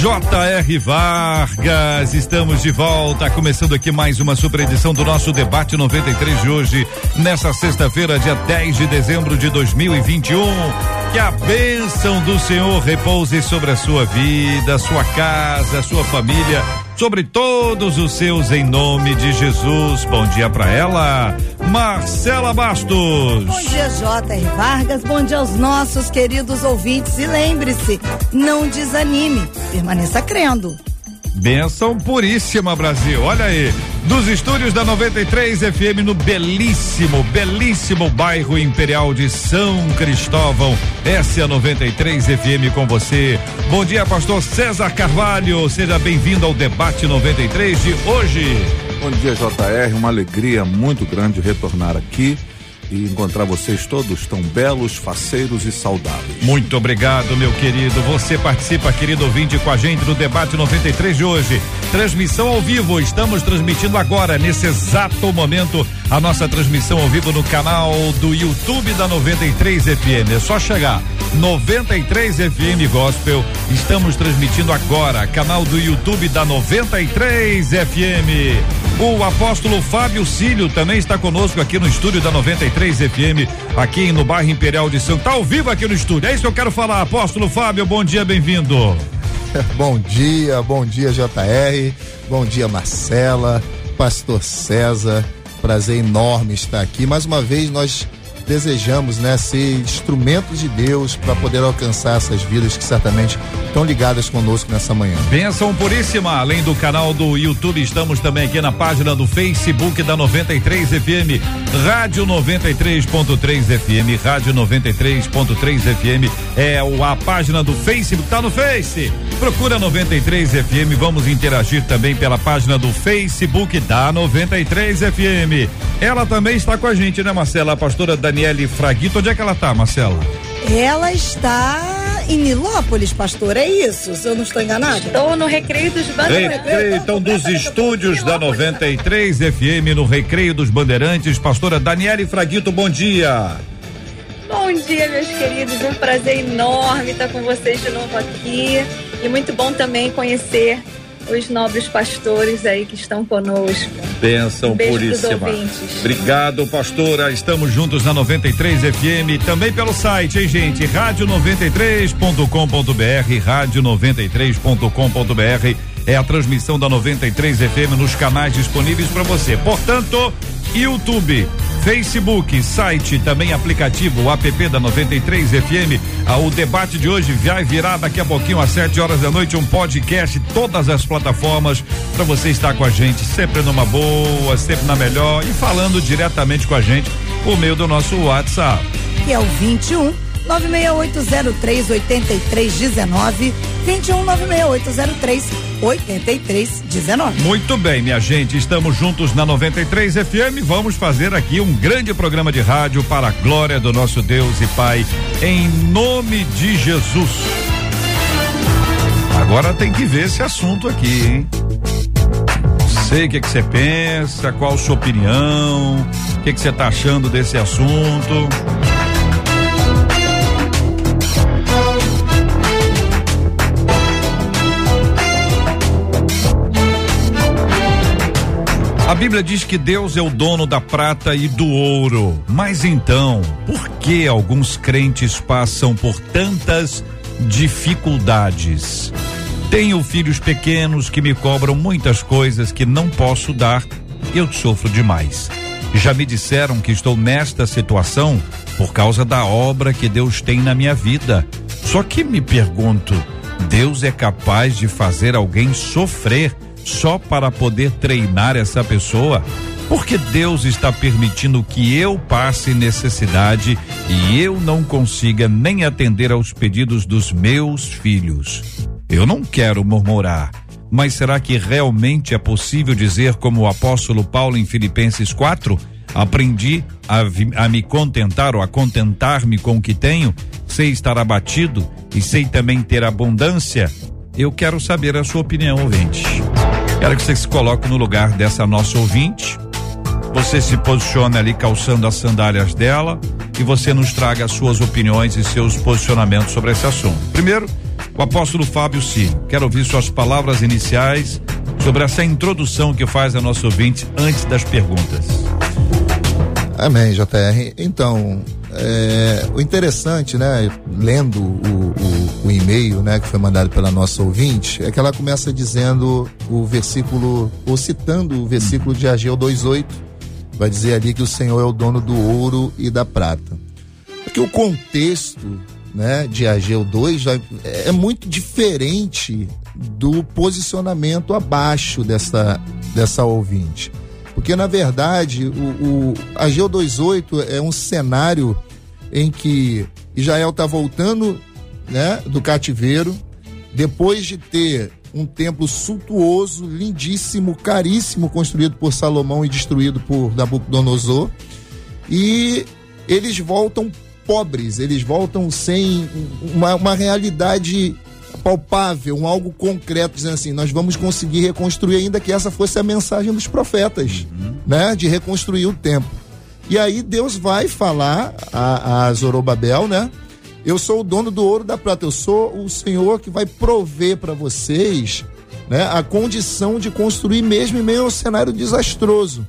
J.R. Vargas, estamos de volta, começando aqui mais uma super edição do nosso debate 93 de hoje, nessa sexta-feira, dia 10 de dezembro de 2021. Que a bênção do Senhor repouse sobre a sua vida, sua casa, sua família sobre todos os seus em nome de Jesus. Bom dia para ela, Marcela Bastos. Bom dia, J.R. Vargas. Bom dia aos nossos queridos ouvintes. E lembre-se, não desanime, permaneça crendo. Benção puríssima, Brasil. Olha aí, dos estúdios da 93 FM no belíssimo, belíssimo bairro Imperial de São Cristóvão. Essa é a 93 FM com você. Bom dia, pastor César Carvalho. Seja bem-vindo ao debate 93 de hoje. Bom dia, JR. Uma alegria muito grande retornar aqui e encontrar vocês todos tão belos, faceiros e saudáveis. Muito obrigado, meu querido. Você participa, querido ouvinte, com a gente no debate 93 de hoje. Transmissão ao vivo. Estamos transmitindo agora, nesse exato momento, a nossa transmissão ao vivo no canal do YouTube da 93 FM. É só chegar. 93 FM Gospel. Estamos transmitindo agora, canal do YouTube da 93 FM. O apóstolo Fábio Cílio também está conosco aqui no estúdio da 93 FM, aqui no bairro Imperial de São. Tá ao vivo aqui no estúdio. É isso que eu quero falar. Apóstolo Fábio, bom dia, bem-vindo. bom dia, bom dia, JR. Bom dia, Marcela, Pastor César. Prazer enorme estar aqui. Mais uma vez, nós desejamos né, ser instrumentos de Deus para poder alcançar essas vidas que certamente estão ligadas conosco nessa manhã. Benção puríssima, além do canal do YouTube, estamos também aqui na página do Facebook da 93 FM, Rádio 93.3 FM, Rádio 93.3 FM é a página do Facebook, tá no Face. Procura 93 FM, vamos interagir também pela página do Facebook da 93 FM. Ela também está com a gente, né, Marcela? A pastora Daniele Fraguito. Onde é que ela está, Marcela? Ela está em Nilópolis, pastor, é isso? Se eu não estou enganado? Estou no Recreio dos Bandeirantes. Recreio, então, dos estúdios da 93 FM, no Recreio dos Bandeirantes. Pastora Daniele Fraguito, bom dia. Bom dia, meus queridos. Um prazer enorme estar com vocês de novo aqui. E muito bom também conhecer os nobres pastores aí que estão conosco. Bênção um puríssima. Obrigado, pastora. Estamos juntos na 93 FM, também pelo site, hein, gente? rádio93.com.br, rádio93.com.br é a transmissão da 93 FM nos canais disponíveis para você. Portanto, YouTube, Facebook, site, também aplicativo, o app da 93 FM. Ah, o debate de hoje vai virar daqui a pouquinho às 7 horas da noite um podcast, todas as plataformas para você estar com a gente sempre numa boa, sempre na melhor e falando diretamente com a gente por meio do nosso WhatsApp. Que é o 21 96803 8319 21 96803 8319. Muito bem, minha gente, estamos juntos na 93 FM. Vamos fazer aqui um grande programa de rádio para a glória do nosso Deus e Pai, em nome de Jesus. Agora tem que ver esse assunto aqui, hein? Sei o que você pensa, qual a sua opinião, o que você está achando desse assunto. A Bíblia diz que Deus é o dono da prata e do ouro. Mas então, por que alguns crentes passam por tantas dificuldades? Tenho filhos pequenos que me cobram muitas coisas que não posso dar. Eu sofro demais. Já me disseram que estou nesta situação por causa da obra que Deus tem na minha vida. Só que me pergunto: Deus é capaz de fazer alguém sofrer? Só para poder treinar essa pessoa? Porque Deus está permitindo que eu passe necessidade e eu não consiga nem atender aos pedidos dos meus filhos. Eu não quero murmurar, Mas será que realmente é possível dizer, como o apóstolo Paulo em Filipenses 4? Aprendi a, a me contentar ou a contentar-me com o que tenho, sei estar abatido e sei também ter abundância. Eu quero saber a sua opinião, ouvinte. Quero que você se coloque no lugar dessa nossa ouvinte. Você se posicione ali calçando as sandálias dela e você nos traga as suas opiniões e seus posicionamentos sobre esse assunto. Primeiro, o apóstolo Fábio Ciro. Quero ouvir suas palavras iniciais sobre essa introdução que faz a nossa ouvinte antes das perguntas. Amém, JR. Então, é, o interessante, né, lendo o, o, o, e-mail, né, que foi mandado pela nossa ouvinte, é que ela começa dizendo o versículo, ou citando o versículo de Ageu 2:8, vai dizer ali que o Senhor é o dono do ouro e da prata. Porque o contexto, né, de Ageu 2 é muito diferente do posicionamento abaixo dessa dessa ouvinte. Porque, na verdade, o, o Ageu 28 é um cenário em que Israel está voltando né, do cativeiro, depois de ter um templo suntuoso, lindíssimo, caríssimo, construído por Salomão e destruído por Nabucodonosor. E eles voltam pobres, eles voltam sem uma, uma realidade palpável, um algo concreto, dizendo assim, nós vamos conseguir reconstruir, ainda que essa fosse a mensagem dos profetas, uhum. né? De reconstruir o templo. E aí Deus vai falar a, a Zorobabel, né? Eu sou o dono do ouro da prata, eu sou o Senhor que vai prover para vocês né, a condição de construir mesmo em meio ao cenário desastroso.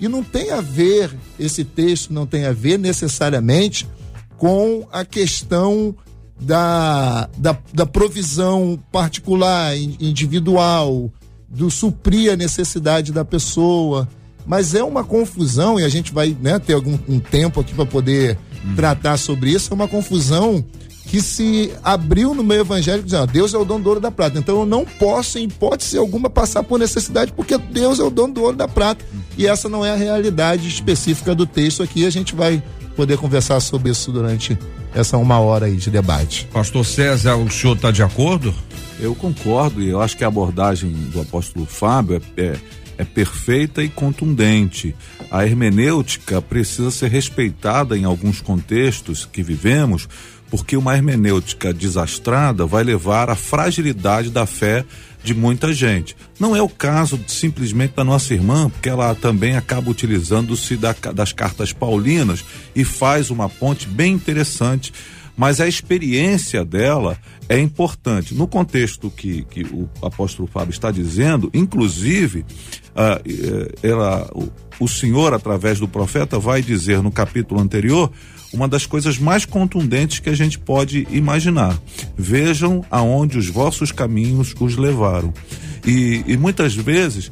E não tem a ver, esse texto não tem a ver necessariamente com a questão da, da, da provisão particular, individual, do suprir a necessidade da pessoa. Mas é uma confusão, e a gente vai né, ter algum um tempo aqui para poder uhum. tratar sobre isso, é uma confusão que se abriu no meio evangélico dizendo, Deus é o dono do ouro da prata. Então eu não posso, em hipótese alguma, passar por necessidade, porque Deus é o dono do ouro da prata. Uhum. E essa não é a realidade específica do texto aqui. A gente vai poder conversar sobre isso durante essa uma hora aí de debate. Pastor César, o senhor está de acordo? Eu concordo e eu acho que a abordagem do apóstolo Fábio é, é, é perfeita e contundente. A hermenêutica precisa ser respeitada em alguns contextos que vivemos, porque uma hermenêutica desastrada vai levar à fragilidade da fé de muita gente. Não é o caso simplesmente da nossa irmã, porque ela também acaba utilizando-se da, das cartas paulinas e faz uma ponte bem interessante, mas a experiência dela é importante. No contexto que, que o apóstolo Fábio está dizendo, inclusive, uh, ela, o, o Senhor, através do profeta, vai dizer no capítulo anterior uma das coisas mais contundentes que a gente pode imaginar. Vejam aonde os vossos caminhos os levaram. E, e muitas vezes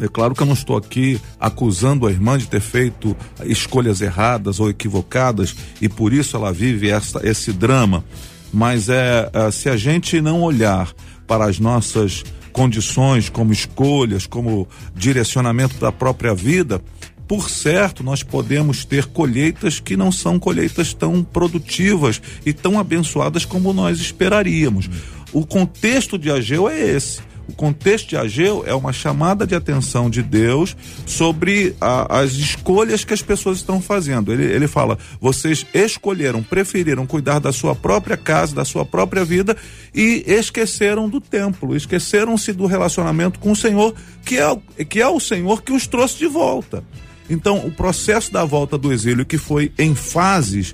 é claro que eu não estou aqui acusando a irmã de ter feito escolhas erradas ou equivocadas e por isso ela vive essa, esse drama. Mas é, é se a gente não olhar para as nossas condições, como escolhas, como direcionamento da própria vida, por certo, nós podemos ter colheitas que não são colheitas tão produtivas e tão abençoadas como nós esperaríamos. O contexto de Ageu é esse. O contexto de Ageu é uma chamada de atenção de Deus sobre a, as escolhas que as pessoas estão fazendo. Ele, ele fala: vocês escolheram, preferiram cuidar da sua própria casa, da sua própria vida e esqueceram do templo, esqueceram-se do relacionamento com o Senhor, que é, que é o Senhor que os trouxe de volta. Então, o processo da volta do exílio, que foi em fases,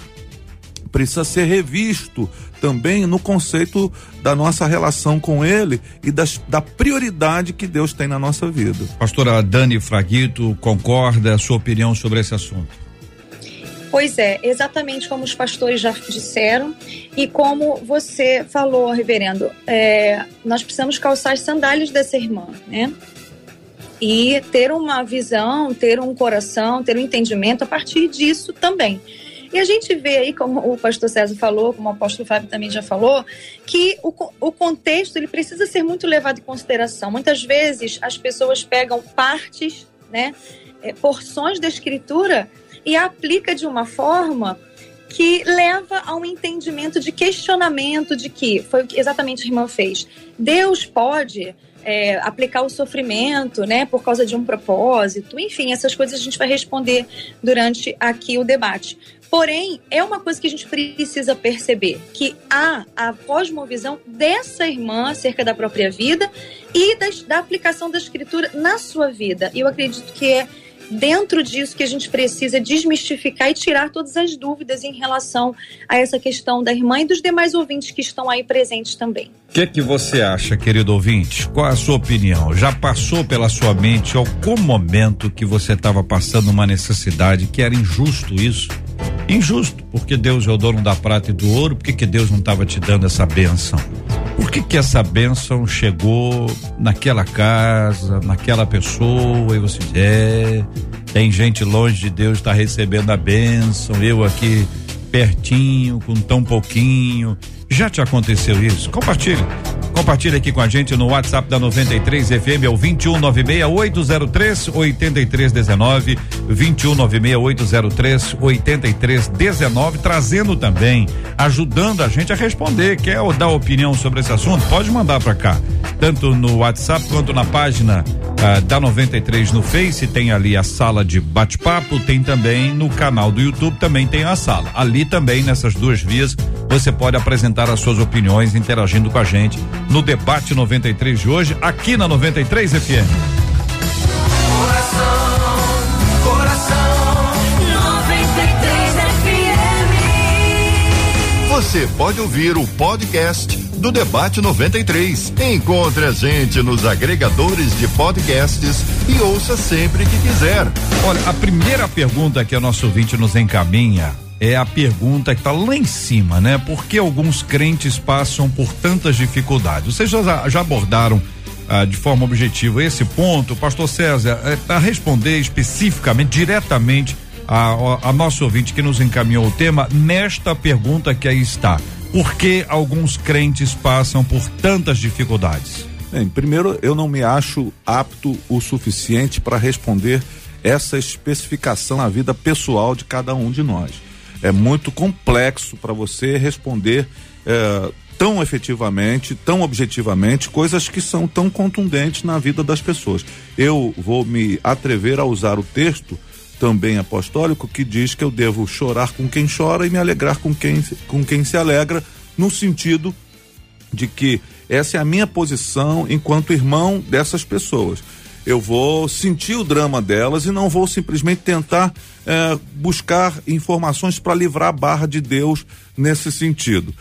precisa ser revisto também no conceito da nossa relação com ele e das, da prioridade que Deus tem na nossa vida. Pastora Dani Fraguito, concorda a sua opinião sobre esse assunto? Pois é, exatamente como os pastores já disseram e como você falou, reverendo, é, nós precisamos calçar as sandálias dessa irmã, né? E ter uma visão, ter um coração, ter um entendimento a partir disso também. E a gente vê aí, como o pastor César falou, como o apóstolo Fábio também já falou, que o, o contexto ele precisa ser muito levado em consideração. Muitas vezes as pessoas pegam partes, né, é, porções da escritura e aplica de uma forma que leva a um entendimento de questionamento de que foi o que exatamente a irmã fez. Deus pode é, aplicar o sofrimento, né, por causa de um propósito, enfim, essas coisas a gente vai responder durante aqui o debate. Porém, é uma coisa que a gente precisa perceber, que há a cosmovisão dessa irmã acerca da própria vida e da, da aplicação da escritura na sua vida. E eu acredito que é dentro disso que a gente precisa desmistificar e tirar todas as dúvidas em relação a essa questão da irmã e dos demais ouvintes que estão aí presentes também. O que, que você acha, querido ouvinte? Qual a sua opinião? Já passou pela sua mente algum momento que você estava passando uma necessidade que era injusto isso? Injusto, porque Deus é o dono da prata e do ouro, por que, que Deus não estava te dando essa benção? Por que que essa bênção chegou naquela casa, naquela pessoa e você diz, é, tem gente longe de Deus está recebendo a bênção, eu aqui pertinho, com tão pouquinho. Já te aconteceu isso? Compartilhe. Compartilhe aqui com a gente no WhatsApp da 93 FM, é o 2196 803 8319, 2196 803 8319, trazendo também, ajudando a gente a responder. Quer dar opinião sobre esse assunto? Pode mandar para cá, tanto no WhatsApp quanto na página ah, da 93 no Face, tem ali a sala de bate-papo, tem também no canal do YouTube, também tem a sala. Ali também, nessas duas vias, você pode apresentar as suas opiniões interagindo com a gente no debate 93 de hoje, aqui na 93 FM. Coração, coração, 93 FM. Você pode ouvir o podcast do Debate 93. Encontre a gente nos agregadores de podcasts e ouça sempre que quiser. Olha, a primeira pergunta que o nosso ouvinte nos encaminha é a pergunta que está lá em cima, né? Por que alguns crentes passam por tantas dificuldades? Vocês já, já abordaram ah, de forma objetiva esse ponto, Pastor César, é, para responder especificamente, diretamente a, a, a nosso ouvinte que nos encaminhou o tema, nesta pergunta que aí está. Por que alguns crentes passam por tantas dificuldades? Bem, primeiro, eu não me acho apto o suficiente para responder essa especificação na vida pessoal de cada um de nós é muito complexo para você responder é, tão efetivamente, tão objetivamente, coisas que são tão contundentes na vida das pessoas. Eu vou me atrever a usar o texto também apostólico que diz que eu devo chorar com quem chora e me alegrar com quem, com quem se alegra, no sentido de que essa é a minha posição enquanto irmão dessas pessoas eu vou sentir o drama delas e não vou simplesmente tentar é, buscar informações para livrar a barra de Deus nesse sentido.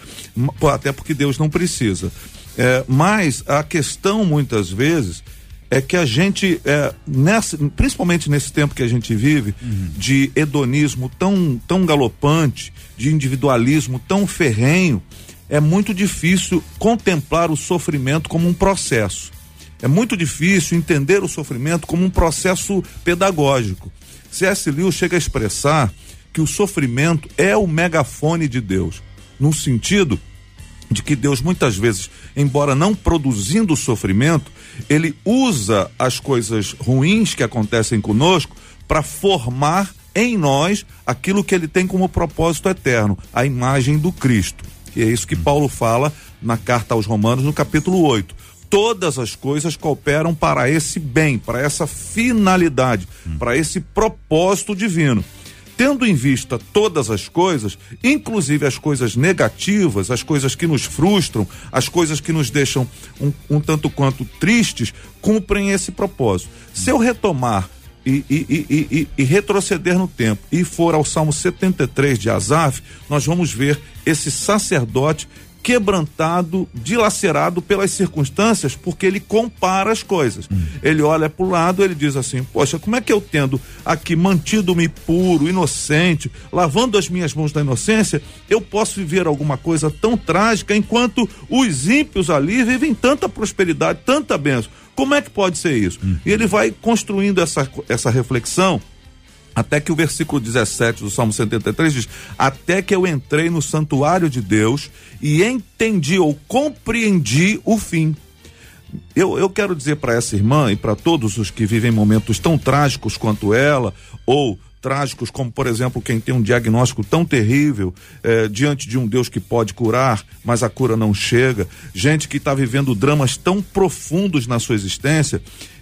Até porque Deus não precisa. É, mas a questão, muitas vezes, é que a gente, é, nessa, principalmente nesse tempo que a gente vive, uhum. de hedonismo tão, tão galopante, de individualismo tão ferrenho, é muito difícil contemplar o sofrimento como um processo. É muito difícil entender o sofrimento como um processo pedagógico. C.S. Lewis chega a expressar que o sofrimento é o megafone de Deus, no sentido de que Deus muitas vezes, embora não produzindo sofrimento, ele usa as coisas ruins que acontecem conosco para formar em nós aquilo que ele tem como propósito eterno, a imagem do Cristo. E é isso que Paulo fala na carta aos Romanos, no capítulo 8 todas as coisas cooperam para esse bem, para essa finalidade, hum. para esse propósito divino. Tendo em vista todas as coisas, inclusive as coisas negativas, as coisas que nos frustram, as coisas que nos deixam um, um tanto quanto tristes, cumprem esse propósito. Se eu retomar e, e, e, e, retroceder no tempo e for ao Salmo 73 de Asaf, nós vamos ver esse sacerdote quebrantado, dilacerado pelas circunstâncias, porque ele compara as coisas. Hum. Ele olha para o lado, ele diz assim: Poxa, como é que eu tendo aqui mantido-me puro, inocente, lavando as minhas mãos da inocência, eu posso viver alguma coisa tão trágica enquanto os ímpios ali vivem tanta prosperidade, tanta bênção? Como é que pode ser isso? Hum. E ele vai construindo essa, essa reflexão até que o versículo 17 do Salmo 73 diz: Até que eu entrei no santuário de Deus e entendi ou compreendi o fim. Eu, eu quero dizer para essa irmã e para todos os que vivem momentos tão trágicos quanto ela, ou trágicos, como por exemplo quem tem um diagnóstico tão terrível eh, diante de um Deus que pode curar, mas a cura não chega, gente que está vivendo dramas tão profundos na sua existência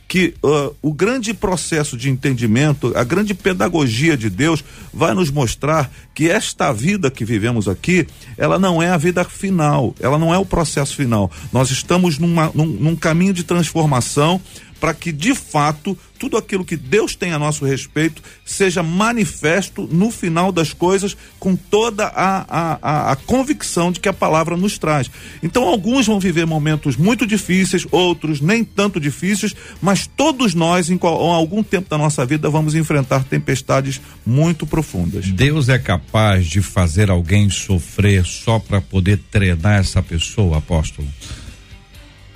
que uh, o grande processo de entendimento, a grande pedagogia de Deus vai nos mostrar que esta vida que vivemos aqui, ela não é a vida final, ela não é o processo final. Nós estamos numa, num, num caminho de transformação para que de fato tudo aquilo que Deus tem a nosso respeito seja manifesto no final das coisas com toda a, a, a, convicção de que a palavra nos traz. Então, alguns vão viver momentos muito difíceis, outros nem tanto difíceis, mas todos nós, em, qual, em algum tempo da nossa vida, vamos enfrentar tempestades muito profundas. Deus é capaz de fazer alguém sofrer só para poder treinar essa pessoa, apóstolo?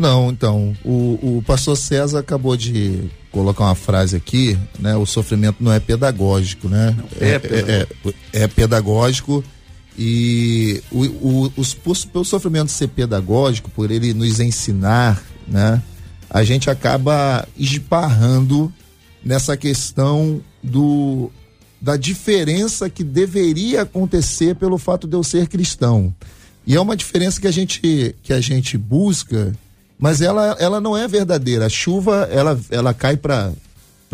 Não, então, o, o pastor César acabou de colocar uma frase aqui, né? O sofrimento não é pedagógico, né? Não, é, é, pedagógico. É, é, é, pedagógico e o, o, os, pelo sofrimento ser pedagógico, por ele nos ensinar, né? A gente acaba esbarrando nessa questão do da diferença que deveria acontecer pelo fato de eu ser cristão. E é uma diferença que a gente que a gente busca mas ela, ela não é verdadeira. A chuva, ela, ela cai para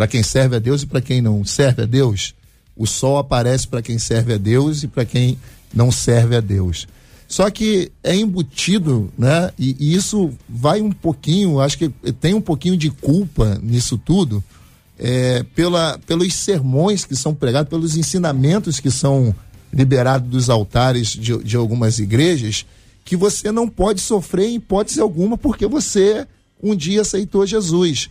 quem serve a Deus e para quem não serve a Deus. O sol aparece para quem serve a Deus e para quem não serve a Deus. Só que é embutido, né? E, e, isso vai um pouquinho, acho que tem um pouquinho de culpa nisso tudo, é, pela, pelos sermões que são pregados, pelos ensinamentos que são liberados dos altares de, de algumas igrejas, que você não pode sofrer em hipótese alguma porque você um dia aceitou Jesus.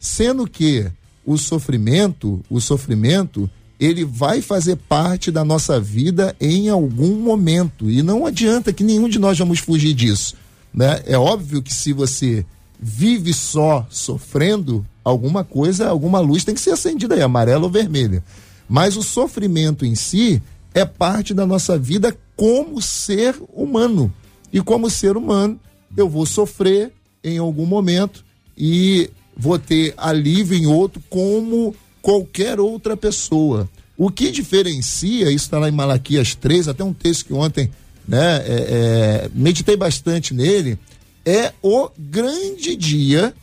Sendo que o sofrimento, o sofrimento, ele vai fazer parte da nossa vida em algum momento e não adianta que nenhum de nós vamos fugir disso, né? É óbvio que se você vive só sofrendo, alguma coisa, alguma luz tem que ser acendida aí, amarela ou vermelha. Mas o sofrimento em si é parte da nossa vida como ser humano. E como ser humano, eu vou sofrer em algum momento e vou ter alívio em outro, como qualquer outra pessoa. O que diferencia, isso está lá em Malaquias 3, até um texto que ontem né, é, é, meditei bastante nele, é o grande dia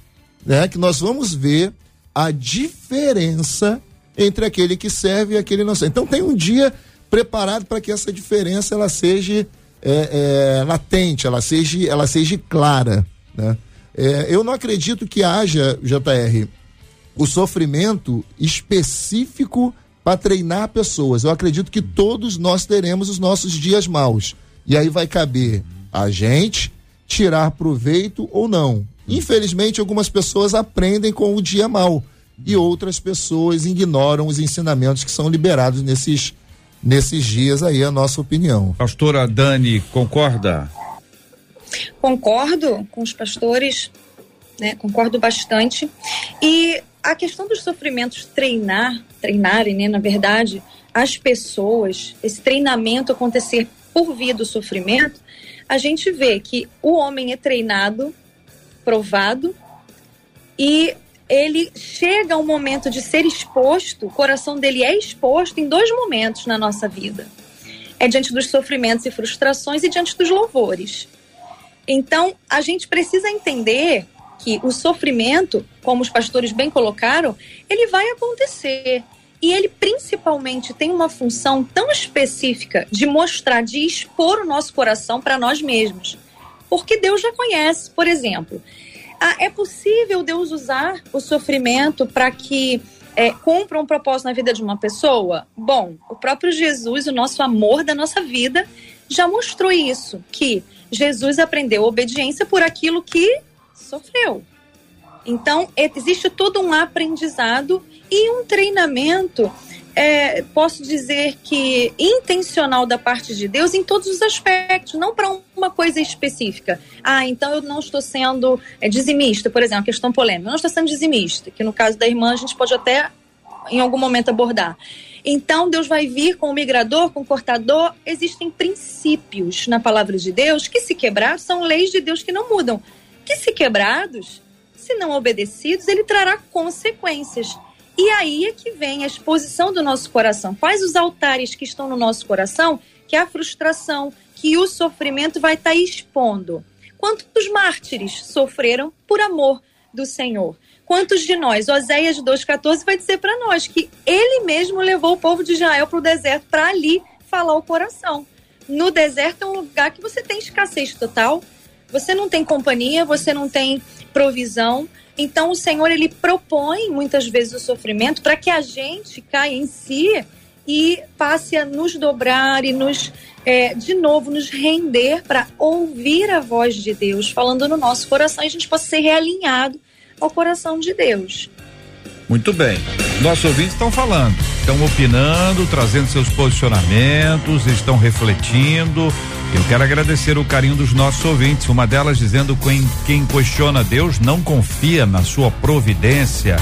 né, que nós vamos ver a diferença entre aquele que serve e aquele que não serve. Então tem um dia preparado para que essa diferença ela seja é, é, latente, ela seja, ela seja clara. Né? É, eu não acredito que haja, JR, o sofrimento específico para treinar pessoas. Eu acredito que todos nós teremos os nossos dias maus. E aí vai caber a gente tirar proveito ou não. Infelizmente, algumas pessoas aprendem com o dia mau e outras pessoas ignoram os ensinamentos que são liberados nesses nesses dias aí a nossa opinião. Pastora Dani, concorda? Concordo com os pastores, né? Concordo bastante. E a questão dos sofrimentos treinar, treinarem, né, na verdade, as pessoas, esse treinamento acontecer por via do sofrimento, a gente vê que o homem é treinado, provado, e ele chega ao momento de ser exposto, o coração dele é exposto em dois momentos na nossa vida. É diante dos sofrimentos e frustrações e diante dos louvores. Então, a gente precisa entender que o sofrimento, como os pastores bem colocaram, ele vai acontecer. E ele principalmente tem uma função tão específica de mostrar, de expor o nosso coração para nós mesmos. Porque Deus já conhece, por exemplo, é possível Deus usar o sofrimento para que é, cumpra um propósito na vida de uma pessoa? Bom, o próprio Jesus, o nosso amor da nossa vida, já mostrou isso, que Jesus aprendeu obediência por aquilo que sofreu. Então, existe todo um aprendizado e um treinamento é, posso dizer que intencional da parte de Deus em todos os aspectos, não para uma coisa específica. Ah, então eu não estou sendo é, dizimista, por exemplo, questão polêmica. Eu não estou sendo dizimista, que no caso da irmã a gente pode até em algum momento abordar. Então Deus vai vir com o migrador, com o cortador. Existem princípios na palavra de Deus que, se quebrar, são leis de Deus que não mudam. Que, se quebrados, se não obedecidos, ele trará consequências. E aí é que vem a exposição do nosso coração. Quais os altares que estão no nosso coração que a frustração, que o sofrimento vai estar tá expondo? Quantos mártires sofreram por amor do Senhor? Quantos de nós? Oséias 2,14 vai dizer para nós que ele mesmo levou o povo de Israel para o deserto para ali falar o coração. No deserto é um lugar que você tem escassez total, você não tem companhia, você não tem provisão. Então o Senhor ele propõe muitas vezes o sofrimento para que a gente caia em si e passe a nos dobrar e nos é, de novo nos render para ouvir a voz de Deus falando no nosso coração e a gente possa ser realinhado ao coração de Deus. Muito bem. Nossos ouvintes estão falando, estão opinando, trazendo seus posicionamentos, estão refletindo. Eu quero agradecer o carinho dos nossos ouvintes. Uma delas dizendo que quem, quem questiona Deus não confia na sua providência.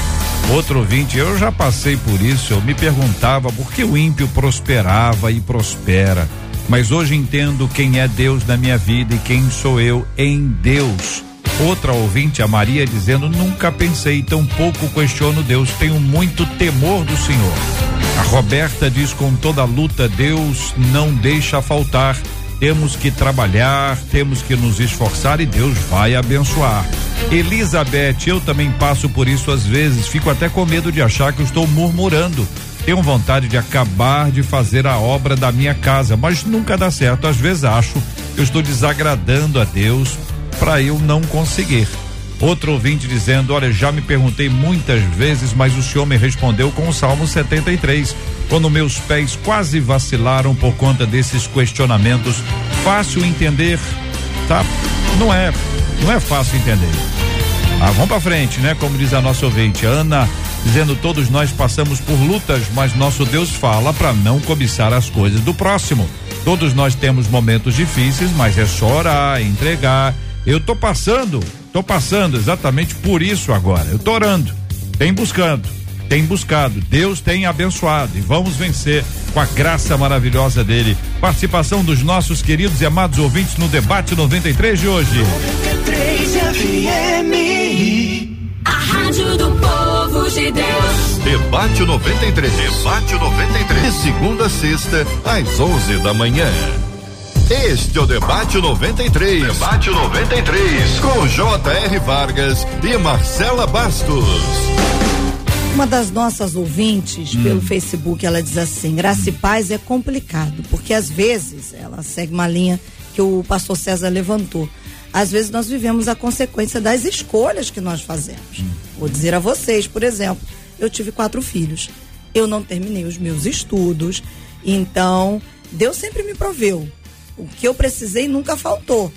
Outro ouvinte, eu já passei por isso. Eu me perguntava por que o ímpio prosperava e prospera. Mas hoje entendo quem é Deus na minha vida e quem sou eu em Deus. Outra ouvinte, a Maria, dizendo: Nunca pensei, tão pouco questiono Deus, tenho muito temor do Senhor. A Roberta diz: Com toda luta, Deus não deixa faltar. Temos que trabalhar, temos que nos esforçar e Deus vai abençoar. Elizabeth, eu também passo por isso às vezes, fico até com medo de achar que eu estou murmurando. Tenho vontade de acabar de fazer a obra da minha casa, mas nunca dá certo. Às vezes acho que eu estou desagradando a Deus para eu não conseguir. Outro ouvinte dizendo: Olha, já me perguntei muitas vezes, mas o senhor me respondeu com o Salmo 73. Quando meus pés quase vacilaram por conta desses questionamentos. Fácil entender, tá? Não é, não é fácil entender. Ah, vamos para frente, né? Como diz a nossa ouvinte, Ana, dizendo: Todos nós passamos por lutas, mas nosso Deus fala para não cobiçar as coisas do próximo. Todos nós temos momentos difíceis, mas é só orar, entregar eu tô passando, tô passando exatamente por isso agora. Eu tô orando, tem buscando, tem buscado. Deus tem abençoado e vamos vencer com a graça maravilhosa dele. Participação dos nossos queridos e amados ouvintes no debate 93 de hoje. 93 FM. A Rádio do Povo de Deus. Debate 93. Debate 93. De segunda a sexta, às 11 da manhã. Este é o Debate 93. Debate 93. Com J.R. Vargas e Marcela Bastos. Uma das nossas ouvintes hum. pelo Facebook, ela diz assim: graça e paz é complicado, porque às vezes, ela segue uma linha que o pastor César levantou. Às vezes nós vivemos a consequência das escolhas que nós fazemos. Hum. Vou dizer a vocês, por exemplo, eu tive quatro filhos. Eu não terminei os meus estudos, então Deus sempre me proveu. O que eu precisei nunca faltou.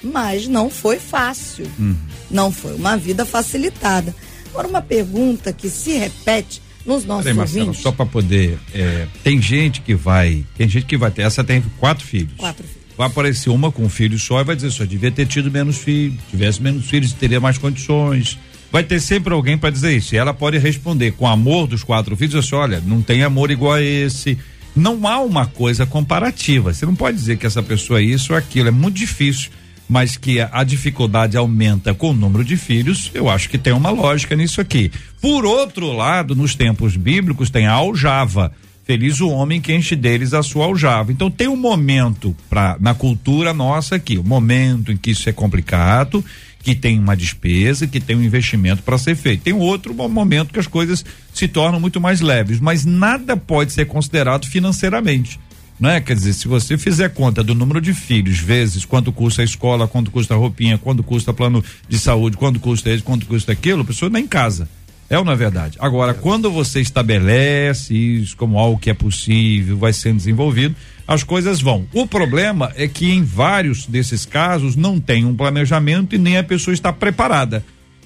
Mas não foi fácil. Uhum. Não foi uma vida facilitada. Agora, uma pergunta que se repete nos nossos Peraí, Marcelo, ouvintes. só para poder. É, tem gente que vai. Tem gente que vai ter. Essa tem quatro filhos. Quatro filhos. Vai aparecer uma com um filho só e vai dizer só devia ter tido menos filhos. Tivesse menos filhos, teria mais condições. Vai ter sempre alguém para dizer isso. E ela pode responder com amor dos quatro filhos, assim, olha, não tem amor igual a esse não há uma coisa comparativa. Você não pode dizer que essa pessoa é isso ou aquilo. É muito difícil. Mas que a, a dificuldade aumenta com o número de filhos, eu acho que tem uma lógica nisso aqui. Por outro lado, nos tempos bíblicos, tem a aljava. Feliz o homem que enche deles a sua aljava. Então tem um momento para na cultura nossa aqui, o um momento em que isso é complicado que tem uma despesa, que tem um investimento para ser feito. Tem outro momento que as coisas se tornam muito mais leves, mas nada pode ser considerado financeiramente. Não é? Quer dizer, se você fizer conta do número de filhos, vezes quanto custa a escola, quanto custa a roupinha, quanto custa plano de saúde, quanto custa isso, quanto custa aquilo, a pessoa nem casa. É ou não é verdade? Agora, quando você estabelece isso como algo que é possível, vai sendo desenvolvido, as coisas vão. O problema é que em vários desses casos não tem um planejamento e nem a pessoa está preparada.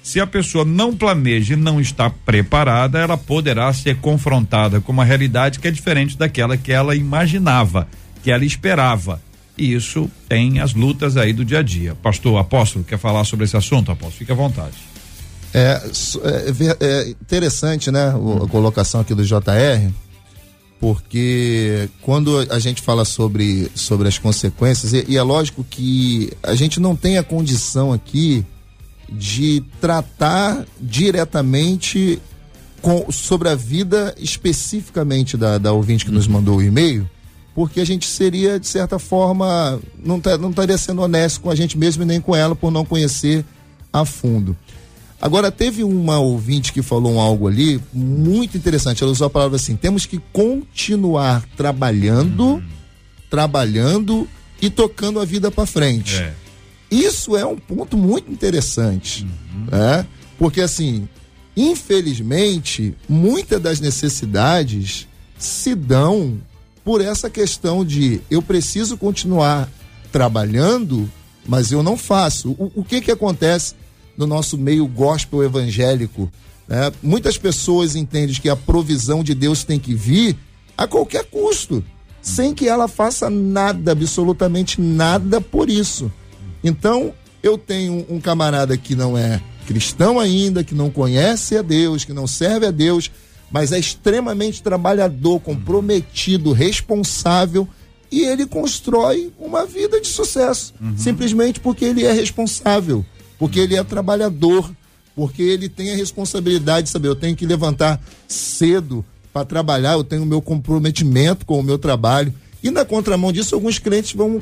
Se a pessoa não planeja e não está preparada, ela poderá ser confrontada com uma realidade que é diferente daquela que ela imaginava, que ela esperava. E isso tem as lutas aí do dia a dia. Pastor Apóstolo, quer falar sobre esse assunto, Apóstolo? Fique à vontade. É, é, é interessante, né? A colocação aqui do JR porque quando a gente fala sobre, sobre as consequências, e, e, é lógico que a gente não tem a condição aqui de tratar diretamente com, sobre a vida especificamente da, da ouvinte que nos mandou o e-mail, porque a gente seria, de certa forma, não, tá, não estaria sendo honesto com a gente mesmo e nem com ela por não conhecer a fundo. Agora, teve uma ouvinte que falou algo ali muito interessante. Ela usou a palavra assim: temos que continuar trabalhando, uhum. trabalhando e tocando a vida para frente. É. Isso é um ponto muito interessante, uhum. né? Porque assim, infelizmente, muitas das necessidades se dão por essa questão de eu preciso continuar trabalhando, mas eu não faço. O, o que que acontece no nosso meio gospel evangélico? Né? Muitas pessoas entendem que a provisão de Deus tem que vir a qualquer custo, sem que ela faça nada, absolutamente nada por isso. Então, eu tenho um camarada que não é cristão ainda, que não conhece a Deus, que não serve a Deus, mas é extremamente trabalhador, comprometido, responsável e ele constrói uma vida de sucesso, uhum. simplesmente porque ele é responsável, porque ele é trabalhador, porque ele tem a responsabilidade de saber, eu tenho que levantar cedo para trabalhar, eu tenho o meu comprometimento com o meu trabalho. E na contramão disso, alguns clientes vão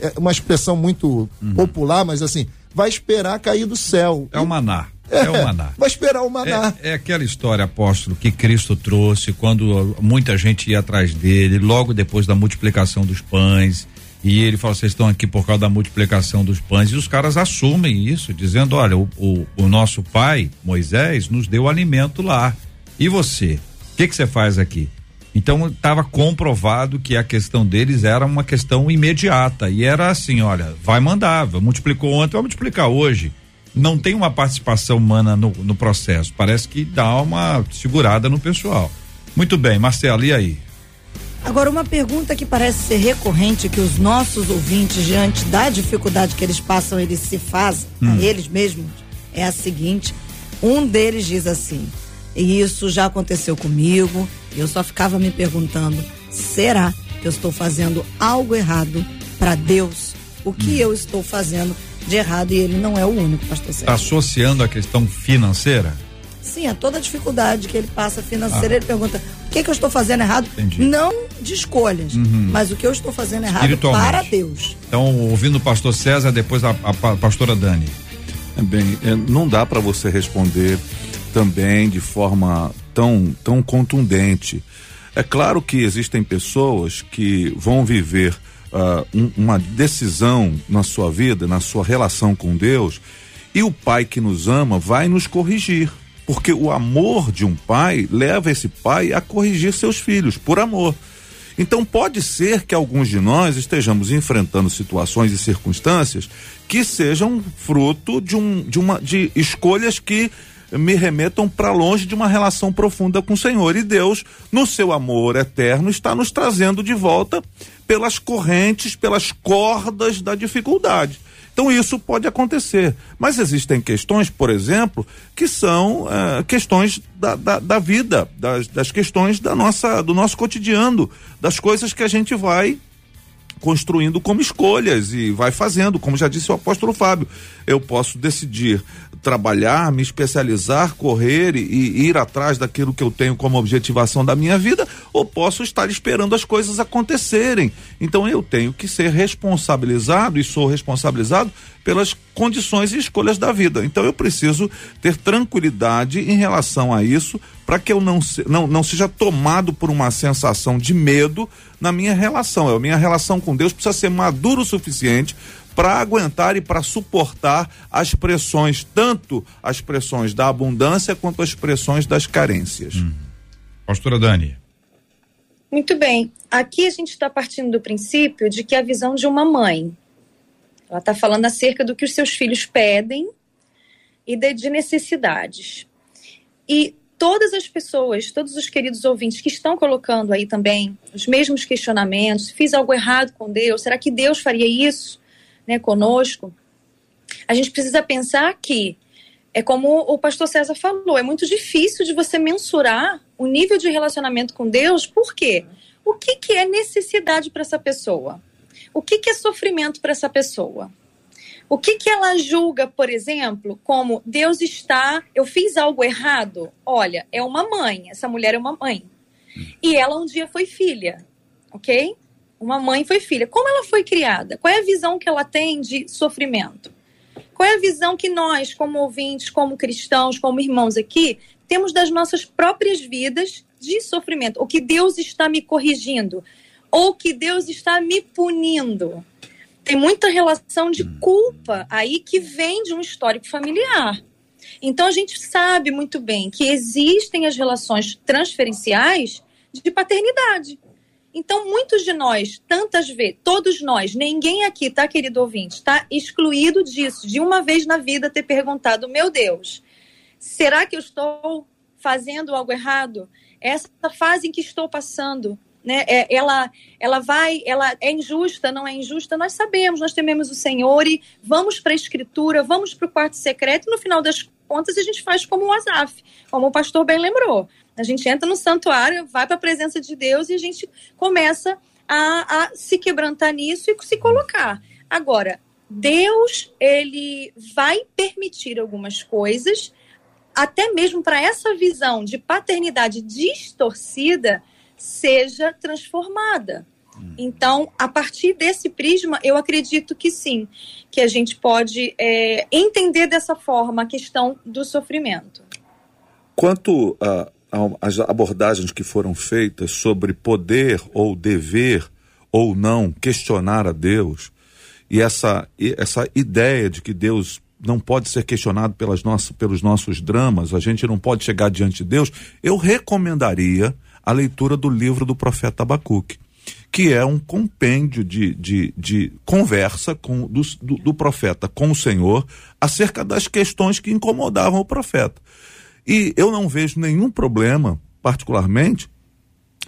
é uma expressão muito uhum. popular, mas assim, vai esperar cair do céu. É o maná. É, é o maná. Vai esperar o maná. É, é, aquela história, apóstolo, que Cristo trouxe quando muita gente ia atrás dele, logo depois da multiplicação dos pães. E ele falou: vocês estão aqui por causa da multiplicação dos pães. E os caras assumem isso, dizendo: olha, o, o, o nosso pai, Moisés, nos deu alimento lá. E você? O que você faz aqui? Então estava comprovado que a questão deles era uma questão imediata e era assim, olha, vai mandar, multiplicou ontem, vai multiplicar hoje. Não tem uma participação humana no, no processo. Parece que dá uma segurada no pessoal. Muito bem, Marcelo, e aí? Agora, uma pergunta que parece ser recorrente que os nossos ouvintes, diante da dificuldade que eles passam, eles se fazem, hum. a eles mesmos, é a seguinte: um deles diz assim, e isso já aconteceu comigo, eu só ficava me perguntando: será que eu estou fazendo algo errado para Deus? O que hum. eu estou fazendo de errado? E ele não é o único, pastor Sérgio. Tá associando a questão financeira? Sim, a toda a dificuldade que ele passa financeira, ah. ele pergunta: o que, que eu estou fazendo errado? Entendi. Não de escolhas, uhum. mas o que eu estou fazendo errado para Deus. Então, ouvindo o pastor César, depois a, a, a pastora Dani. Bem, é, não dá para você responder também de forma tão, tão contundente. É claro que existem pessoas que vão viver uh, um, uma decisão na sua vida, na sua relação com Deus, e o pai que nos ama vai nos corrigir. Porque o amor de um pai leva esse pai a corrigir seus filhos, por amor. Então pode ser que alguns de nós estejamos enfrentando situações e circunstâncias que sejam fruto de, um, de, uma, de escolhas que me remetam para longe de uma relação profunda com o Senhor. E Deus, no seu amor eterno, está nos trazendo de volta pelas correntes, pelas cordas da dificuldade. Então isso pode acontecer. Mas existem questões, por exemplo, que são uh, questões da, da, da vida, das, das, questões da nossa, do nosso cotidiano, das coisas que a gente vai construindo como escolhas e vai fazendo, como já disse o apóstolo Fábio. Eu posso decidir trabalhar, me especializar, correr e, e, ir atrás daquilo que eu tenho como objetivação da minha vida, ou posso estar esperando as coisas acontecerem. Então eu tenho que ser responsabilizado e sou responsabilizado pelas condições e escolhas da vida. Então eu preciso ter tranquilidade em relação a isso, para que eu não, se, não, não seja tomado por uma sensação de medo na minha relação. A minha relação com Deus precisa ser madura o suficiente para aguentar e para suportar as pressões, tanto as pressões da abundância quanto as pressões das carências. Hum. Pastora Dani. Muito bem. Aqui a gente está partindo do princípio de que a visão de uma mãe. Ela está falando acerca do que os seus filhos pedem e de, de necessidades. E todas as pessoas, todos os queridos ouvintes que estão colocando aí também os mesmos questionamentos: fiz algo errado com Deus? Será que Deus faria isso? Né, conosco, a gente precisa pensar que é como o pastor César falou, é muito difícil de você mensurar o nível de relacionamento com Deus, por quê? O que, que é necessidade para essa pessoa? O que, que é sofrimento para essa pessoa? O que, que ela julga, por exemplo, como Deus está, eu fiz algo errado? Olha, é uma mãe, essa mulher é uma mãe. E ela um dia foi filha, ok? Uma mãe foi filha. Como ela foi criada? Qual é a visão que ela tem de sofrimento? Qual é a visão que nós, como ouvintes, como cristãos, como irmãos aqui, temos das nossas próprias vidas de sofrimento? O que Deus está me corrigindo? Ou que Deus está me punindo? Tem muita relação de culpa aí que vem de um histórico familiar. Então a gente sabe muito bem que existem as relações transferenciais de paternidade. Então, muitos de nós, tantas vezes, todos nós, ninguém aqui, tá, querido ouvinte, está excluído disso, de uma vez na vida ter perguntado: meu Deus, será que eu estou fazendo algo errado? Essa fase em que estou passando, né, é, ela, ela vai, ela é injusta, não é injusta? Nós sabemos, nós tememos o Senhor e vamos para a Escritura, vamos para o quarto secreto, e no final das contas a gente faz como o Azaf, como o pastor bem lembrou. A gente entra no santuário, vai para a presença de Deus e a gente começa a, a se quebrantar nisso e se colocar. Agora, Deus, ele vai permitir algumas coisas, até mesmo para essa visão de paternidade distorcida seja transformada. Então, a partir desse prisma, eu acredito que sim, que a gente pode é, entender dessa forma a questão do sofrimento. Quanto a, as abordagens que foram feitas sobre poder ou dever ou não questionar a Deus e essa, essa ideia de que Deus não pode ser questionado pelas nossas, pelos nossos dramas, a gente não pode chegar diante de Deus, eu recomendaria a leitura do livro do profeta Abacuque, que é um compêndio de, de, de conversa com, do, do, do profeta com o Senhor acerca das questões que incomodavam o profeta. E eu não vejo nenhum problema, particularmente,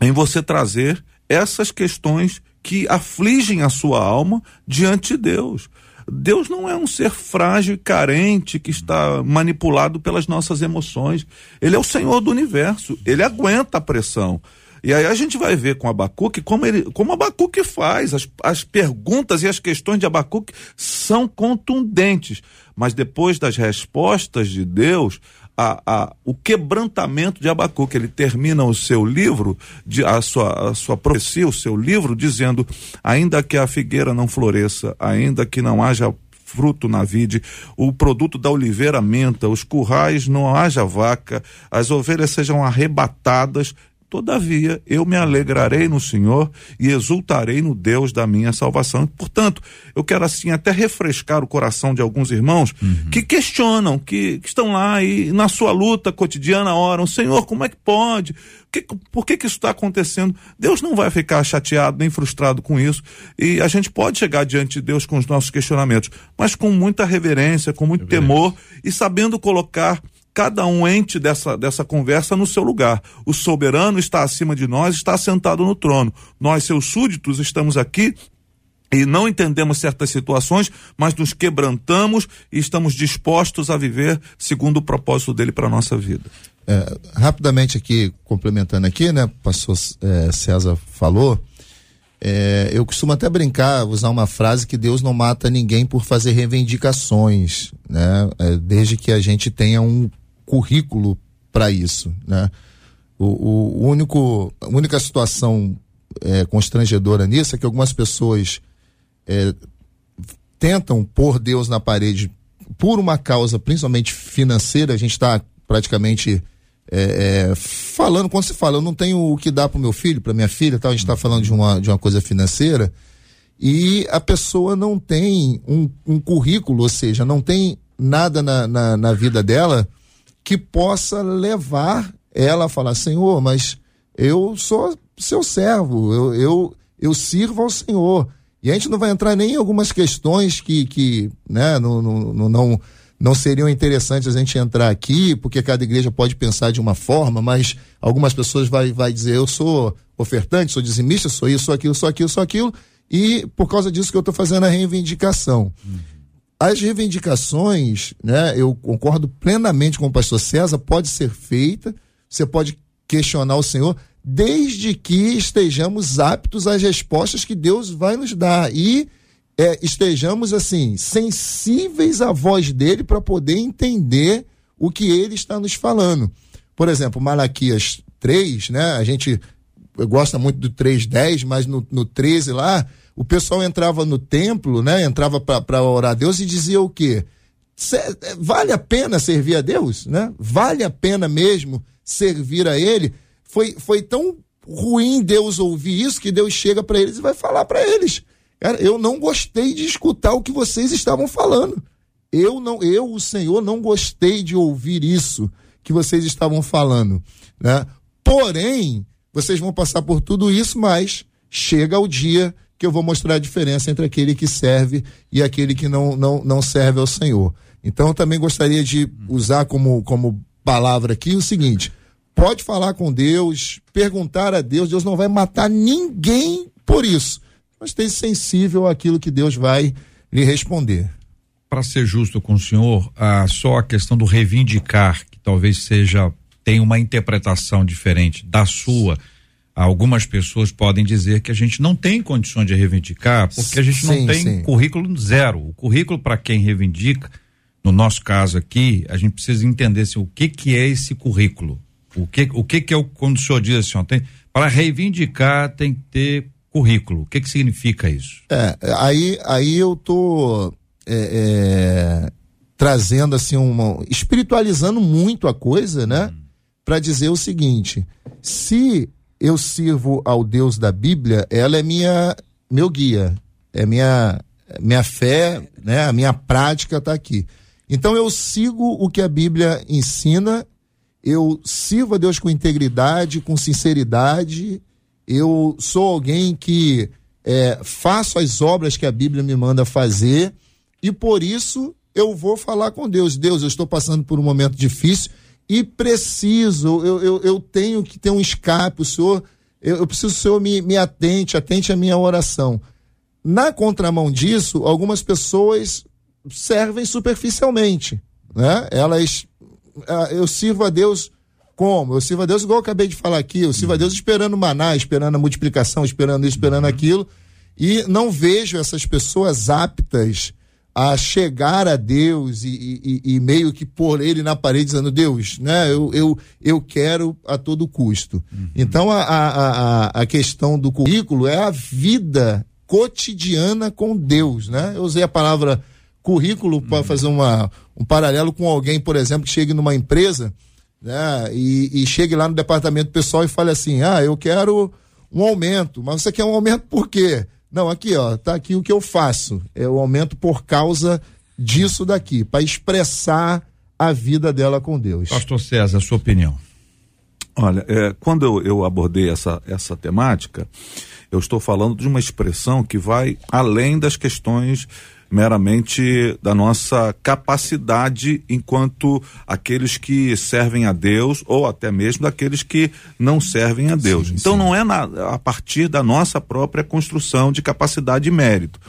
em você trazer essas questões que afligem a sua alma diante de Deus. Deus não é um ser frágil e carente que está manipulado pelas nossas emoções. Ele é o Senhor do universo. Ele aguenta a pressão. E aí a gente vai ver com Abacuque como ele, como Abacuque faz. As, as perguntas e as questões de Abacuque são contundentes. Mas depois das respostas de Deus, a, a, o quebrantamento de Abacuque. Ele termina o seu livro, de, a, sua, a sua profecia, o seu livro, dizendo: ainda que a figueira não floresça, ainda que não haja fruto na vide, o produto da oliveira menta, os currais não haja vaca, as ovelhas sejam arrebatadas Todavia, eu me alegrarei no Senhor e exultarei no Deus da minha salvação. Portanto, eu quero assim até refrescar o coração de alguns irmãos uhum. que questionam, que, que, estão lá e na sua luta cotidiana oram, Senhor, como é que pode? Que, por que, que isso está acontecendo? Deus não vai ficar chateado nem frustrado com isso. E a gente pode chegar diante de Deus com os nossos questionamentos, mas com muita reverência, com muito é temor e sabendo colocar cada um ente dessa, dessa conversa no seu lugar. O soberano está acima de nós, está sentado no trono. Nós, seus súditos, estamos aqui e não entendemos certas situações, mas nos quebrantamos e estamos dispostos a viver segundo o propósito dele para nossa vida. É, rapidamente aqui, complementando aqui, né, pastor é, César falou, é, eu costumo até brincar, usar uma frase que Deus não mata ninguém por fazer reivindicações, né? É, desde que a gente tenha um currículo para isso, né? O, o, único, a única situação é, constrangedora nisso é que algumas pessoas é, tentam pôr Deus na parede por uma causa, principalmente financeira. A gente está praticamente é, é, falando, quando se fala, eu não tenho o que dar para meu filho, para minha filha, tal, a gente está falando de uma, de uma coisa financeira e a pessoa não tem um, um currículo, ou seja, não tem nada na, na, na vida dela que possa levar ela a falar: Senhor, mas eu sou seu servo, eu, eu, eu sirvo ao Senhor. E a gente não vai entrar nem em algumas questões que, que né, não, não, não, não seriam interessantes a gente entrar aqui, porque cada igreja pode pensar de uma forma, mas algumas pessoas vai, vai dizer, eu sou ofertante, sou dizimista, sou isso, sou aquilo, sou aquilo, sou aquilo, e por causa disso que eu estou fazendo a reivindicação. Uhum. As reivindicações, né, eu concordo plenamente com o pastor César, pode ser feita, você pode questionar o Senhor, desde que estejamos aptos às respostas que Deus vai nos dar. E é, estejamos assim, sensíveis à voz dele para poder entender o que ele está nos falando. Por exemplo, Malaquias 3, né? A gente gosta muito do 3.10, mas no, no 13 lá, o pessoal entrava no templo, né? Entrava para orar a Deus e dizia o quê? Vale a pena servir a Deus, né? Vale a pena mesmo servir a Ele? Foi, foi tão ruim Deus ouvir isso que Deus chega para eles e vai falar para eles Cara, eu não gostei de escutar o que vocês estavam falando. Eu não, eu, o Senhor, não gostei de ouvir isso que vocês estavam falando, né? Porém, vocês vão passar por tudo isso, mas chega o dia que eu vou mostrar a diferença entre aquele que serve e aquele que não, não, não serve ao Senhor. Então, eu também gostaria de usar como, como palavra aqui o seguinte: pode falar com Deus, perguntar a Deus, Deus não vai matar ninguém por isso mas esteja sensível àquilo que Deus vai lhe responder. Para ser justo com o senhor, ah, só a questão do reivindicar, que talvez seja, tem uma interpretação diferente da sua. Algumas pessoas podem dizer que a gente não tem condições de reivindicar, porque a gente sim, não tem sim. currículo zero. O currículo para quem reivindica, no nosso caso aqui, a gente precisa entender assim, o que que é esse currículo. O que, o que que é o, quando o senhor diz assim, ó, tem, para reivindicar tem que ter currículo. O que, que significa isso? É, aí, aí eu tô é, é, trazendo assim uma. espiritualizando muito a coisa, né? Hum. Para dizer o seguinte: se eu sirvo ao Deus da Bíblia, ela é minha meu guia, é minha minha fé, né? A minha prática está aqui. Então eu sigo o que a Bíblia ensina, eu sirvo a Deus com integridade, com sinceridade eu sou alguém que é, faço as obras que a Bíblia me manda fazer e por isso eu vou falar com Deus. Deus, eu estou passando por um momento difícil e preciso, eu, eu, eu tenho que ter um escape. O Senhor, eu, eu preciso que o Senhor me, me atente, atente a minha oração. Na contramão disso, algumas pessoas servem superficialmente, né? Elas, ah, eu sirvo a Deus como? Eu sirvo a Deus igual eu acabei de falar aqui, eu sirvo uhum. a Deus esperando maná, esperando a multiplicação, esperando isso, esperando uhum. aquilo, e não vejo essas pessoas aptas a chegar a Deus e, e, e, meio que pôr ele na parede dizendo, Deus, né, eu, eu, eu quero a todo custo. Uhum. Então a, a, a, a questão do currículo é a vida cotidiana com Deus, né? Eu usei a palavra currículo para uhum. fazer uma, um paralelo com alguém, por exemplo, que chegue numa empresa né? E, e chegue lá no departamento pessoal e fale assim: ah, eu quero um aumento, mas você quer um aumento por quê? Não, aqui, ó, tá aqui o que eu faço. É o aumento por causa disso daqui, para expressar a vida dela com Deus. Pastor César, sua opinião. Olha, é, quando eu, eu abordei essa, essa temática, eu estou falando de uma expressão que vai além das questões meramente da nossa capacidade enquanto aqueles que servem a Deus ou até mesmo daqueles que não servem a Deus. Sim, então sim. não é na, a partir da nossa própria construção de capacidade e mérito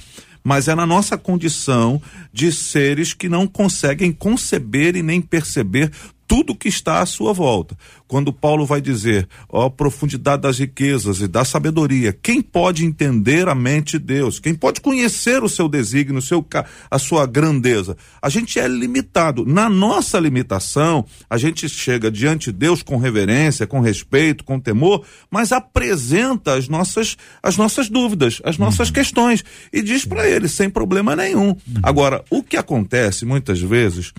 mas é na nossa condição de seres que não conseguem conceber e nem perceber tudo que está à sua volta. Quando Paulo vai dizer, ó, profundidade das riquezas e da sabedoria, quem pode entender a mente de Deus? Quem pode conhecer o seu desígnio, o seu, a sua grandeza? A gente é limitado. Na nossa limitação, a gente chega diante de Deus com reverência, com respeito, com temor, mas apresenta as nossas, as nossas dúvidas, as nossas uhum. questões e diz para ele sem problema nenhum. Uhum. Agora, o que acontece muitas vezes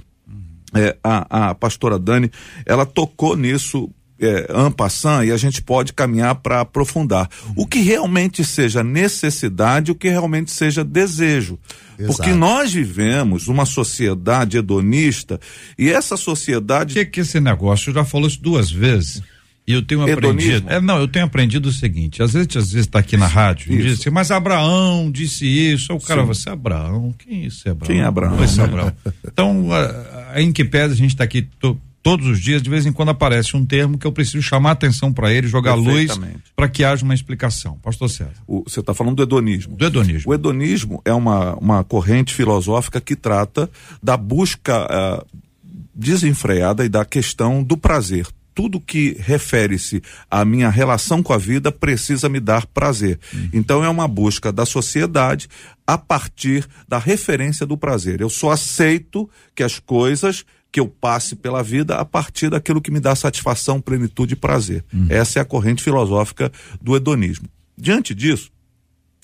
é, a, a pastora Dani, ela tocou nisso é, ampassant e a gente pode caminhar para aprofundar. O que realmente seja necessidade, o que realmente seja desejo. Exato. Porque nós vivemos uma sociedade hedonista e essa sociedade. O que, que esse negócio? Já falou isso duas vezes. E eu tenho aprendido. É, não, eu tenho aprendido o seguinte: às vezes, às vezes está aqui na rádio e diz assim, mas Abraão disse isso. O cara, Sim. você é Abraão? Quem é isso é Abraão? Quem é Abraão? Esse é Abraão. então, em que pese a gente está aqui to, todos os dias, de vez em quando aparece um termo que eu preciso chamar atenção para ele, jogar luz para que haja uma explicação. Pastor César. O, você está falando do hedonismo. Do hedonismo. O hedonismo é uma, uma corrente filosófica que trata da busca uh, desenfreada e da questão do prazer tudo que refere-se à minha relação com a vida precisa me dar prazer. Uhum. Então é uma busca da sociedade a partir da referência do prazer. Eu só aceito que as coisas que eu passe pela vida a partir daquilo que me dá satisfação, plenitude e prazer. Uhum. Essa é a corrente filosófica do hedonismo. Diante disso,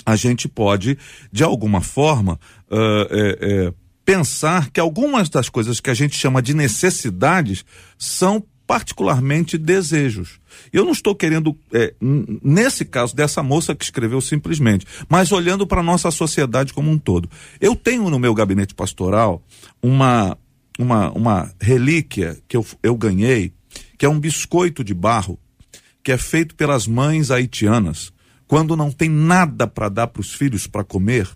a gente pode, de alguma forma, uh, é, é, pensar que algumas das coisas que a gente chama de necessidades são particularmente desejos. Eu não estou querendo, é, nesse caso dessa moça que escreveu simplesmente, mas olhando para a nossa sociedade como um todo. Eu tenho no meu gabinete pastoral uma, uma, uma relíquia que eu, eu ganhei, que é um biscoito de barro, que é feito pelas mães haitianas, quando não tem nada para dar para os filhos para comer,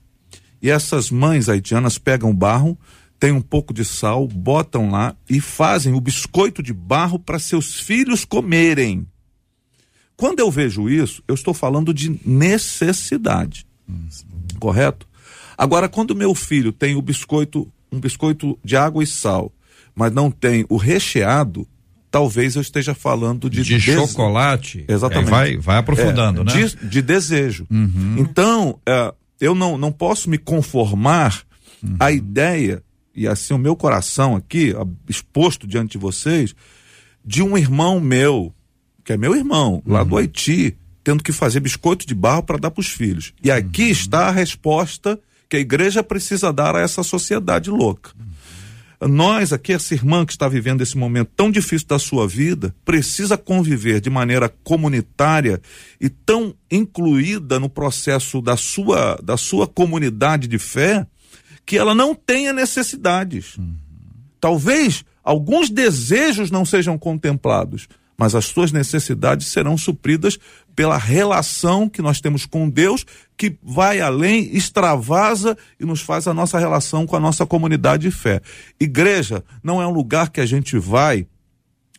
e essas mães haitianas pegam barro, tem um pouco de sal, botam lá e fazem o biscoito de barro para seus filhos comerem. Quando eu vejo isso, eu estou falando de necessidade. Correto? Agora, quando meu filho tem o biscoito, um biscoito de água e sal, mas não tem o recheado, talvez eu esteja falando de, de chocolate. Exatamente. É, vai, vai aprofundando, é, né? De, de desejo. Uhum. Então, é, eu não, não posso me conformar uhum. à ideia, e assim o meu coração aqui, exposto diante de vocês, de um irmão meu, que é meu irmão, uhum. lá do Haiti, tendo que fazer biscoito de barro para dar para os filhos. E aqui uhum. está a resposta que a igreja precisa dar a essa sociedade louca. Nós aqui, essa irmã que está vivendo esse momento tão difícil da sua vida, precisa conviver de maneira comunitária e tão incluída no processo da sua, da sua comunidade de fé, que ela não tenha necessidades. Talvez alguns desejos não sejam contemplados, mas as suas necessidades serão supridas pela relação que nós temos com Deus, que vai além, extravasa e nos faz a nossa relação com a nossa comunidade de fé. Igreja não é um lugar que a gente vai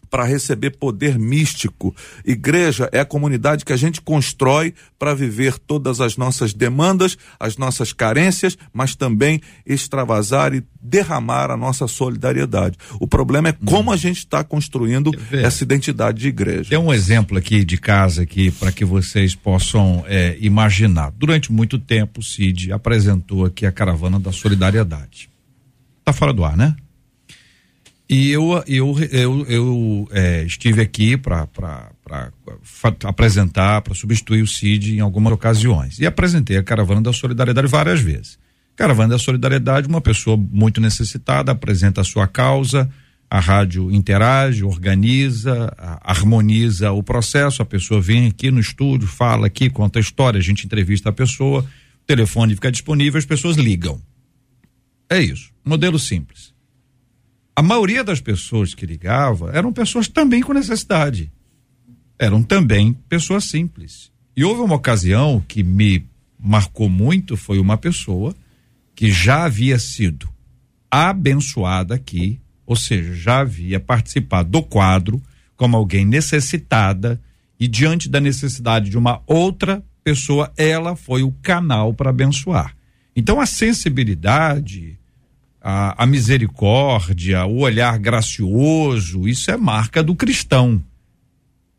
para receber poder místico. Igreja é a comunidade que a gente constrói para viver todas as nossas demandas, as nossas carências, mas também extravasar e derramar a nossa solidariedade. O problema é como a gente está construindo essa identidade de igreja. Tem um exemplo aqui de casa aqui para que vocês possam é, imaginar. Durante muito tempo, o Cid apresentou aqui a caravana da solidariedade. Tá fora do ar, né? E eu, eu, eu, eu é, estive aqui para apresentar, para substituir o CID em algumas ocasiões. E apresentei a Caravana da Solidariedade várias vezes. Caravana da Solidariedade, uma pessoa muito necessitada, apresenta a sua causa, a rádio interage, organiza, harmoniza o processo, a pessoa vem aqui no estúdio, fala aqui, conta a história, a gente entrevista a pessoa, o telefone fica disponível, as pessoas ligam. É isso, modelo simples a maioria das pessoas que ligava eram pessoas também com necessidade. Eram também pessoas simples. E houve uma ocasião que me marcou muito, foi uma pessoa que já havia sido abençoada aqui, ou seja, já havia participado do quadro como alguém necessitada e diante da necessidade de uma outra pessoa, ela foi o canal para abençoar. Então a sensibilidade, a, a misericórdia, o olhar gracioso, isso é marca do cristão.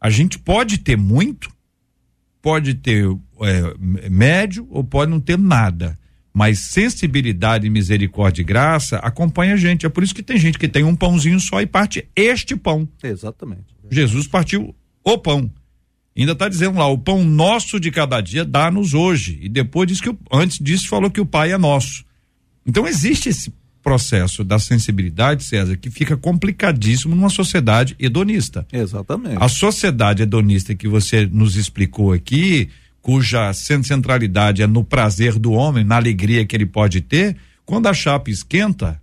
A gente pode ter muito, pode ter é, médio ou pode não ter nada. Mas sensibilidade, misericórdia e graça acompanha a gente. É por isso que tem gente que tem um pãozinho só e parte este pão. Exatamente. Jesus partiu o pão. Ainda está dizendo lá, o pão nosso de cada dia dá-nos hoje. E depois diz que, antes disso, falou que o Pai é nosso. Então existe esse processo da sensibilidade, César, que fica complicadíssimo numa sociedade hedonista. Exatamente. A sociedade hedonista que você nos explicou aqui, cuja centralidade é no prazer do homem, na alegria que ele pode ter, quando a chapa esquenta,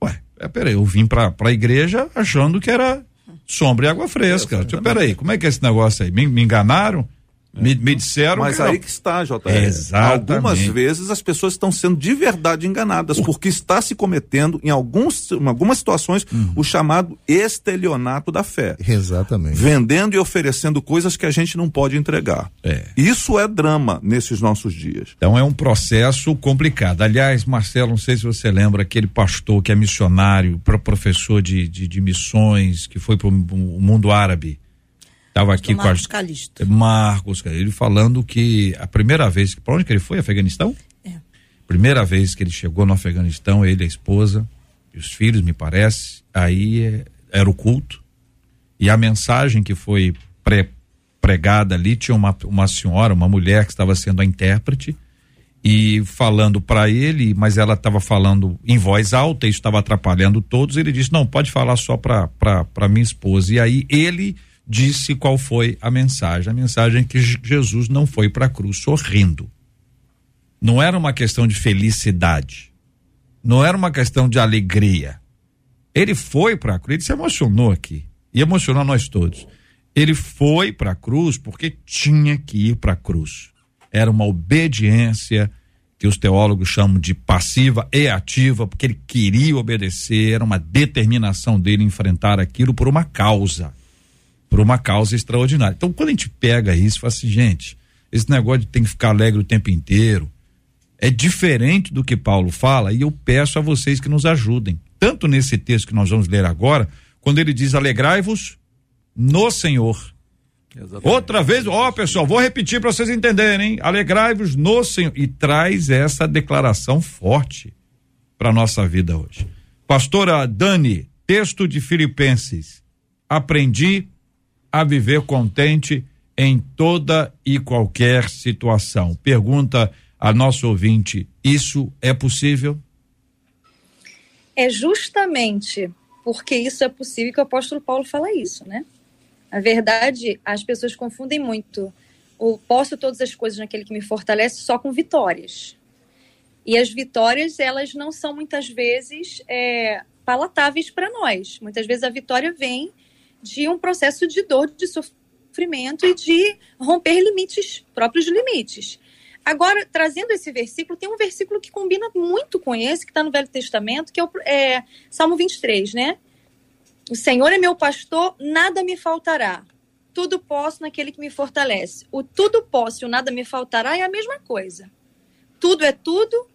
ué, é, peraí, eu vim pra, pra igreja achando que era sombra e água fresca. Peraí, como é que é esse negócio aí? Me, me enganaram? Me, me disseram. Mas que aí não. que está, JR. Exatamente. Algumas vezes as pessoas estão sendo de verdade enganadas, porque está se cometendo, em, alguns, em algumas situações, Uhum. o chamado estelionato da fé. Exatamente. Vendendo e oferecendo coisas que a gente não pode entregar. É. Isso é drama nesses nossos dias. Então é um processo complicado. Aliás, Marcelo, não sei se você lembra aquele pastor que é missionário, pro- professor de, de, de missões, que foi para o mundo árabe. Estava aqui com a Marcos Calisto. Marcos, ele falando que a primeira vez, para onde que ele foi? Afeganistão? É. Primeira vez que ele chegou no Afeganistão, ele, a esposa e os filhos, me parece, aí é, era o culto. E a mensagem que foi pregada ali tinha uma, uma senhora, uma mulher que estava sendo a intérprete e falando para ele, mas ela estava falando em voz alta, isso estava atrapalhando todos. Ele disse: Não, pode falar só para minha esposa. E aí ele disse qual foi a mensagem. A mensagem é que Je- Jesus não foi para a cruz sorrindo. Não era uma questão de felicidade. Não era uma questão de alegria. Ele foi para a cruz, ele se emocionou aqui. E emocionou nós todos. Ele foi para a cruz porque tinha que ir para a cruz. Era uma obediência que os teólogos chamam de passiva e ativa, porque ele queria obedecer, era uma determinação dele enfrentar aquilo por uma causa, por uma causa extraordinária. Então, quando a gente pega isso, fala assim, gente, esse negócio de tem que ficar alegre o tempo inteiro, é diferente do que Paulo fala e eu peço a vocês que nos ajudem. Tanto nesse texto que nós vamos ler agora, quando ele diz alegrai-vos no Senhor. Outra vez, ó pessoal, vou repetir para vocês entenderem. Alegrai-vos no Senhor e traz essa declaração forte para nossa vida hoje. Pastora Dani, texto de Filipenses. Aprendi a viver contente em toda e qualquer situação. Pergunta a nosso ouvinte: isso é possível? É justamente porque isso é possível que o apóstolo Paulo fala isso, né? Na verdade, as pessoas confundem muito o posso todas as coisas naquele que me fortalece só com vitórias. E as vitórias, elas não são muitas vezes é, palatáveis para nós. Muitas vezes a vitória vem de um processo de dor, de sofrimento e de romper limites, próprios limites. Agora, trazendo esse versículo, tem um versículo que combina muito com esse, que está no Velho Testamento, que é, o, é Salmo 23, né? O Senhor é meu pastor, nada me faltará. Tudo posso naquele que me fortalece. O tudo posso e o nada me faltará é a mesma coisa. Tudo é tudo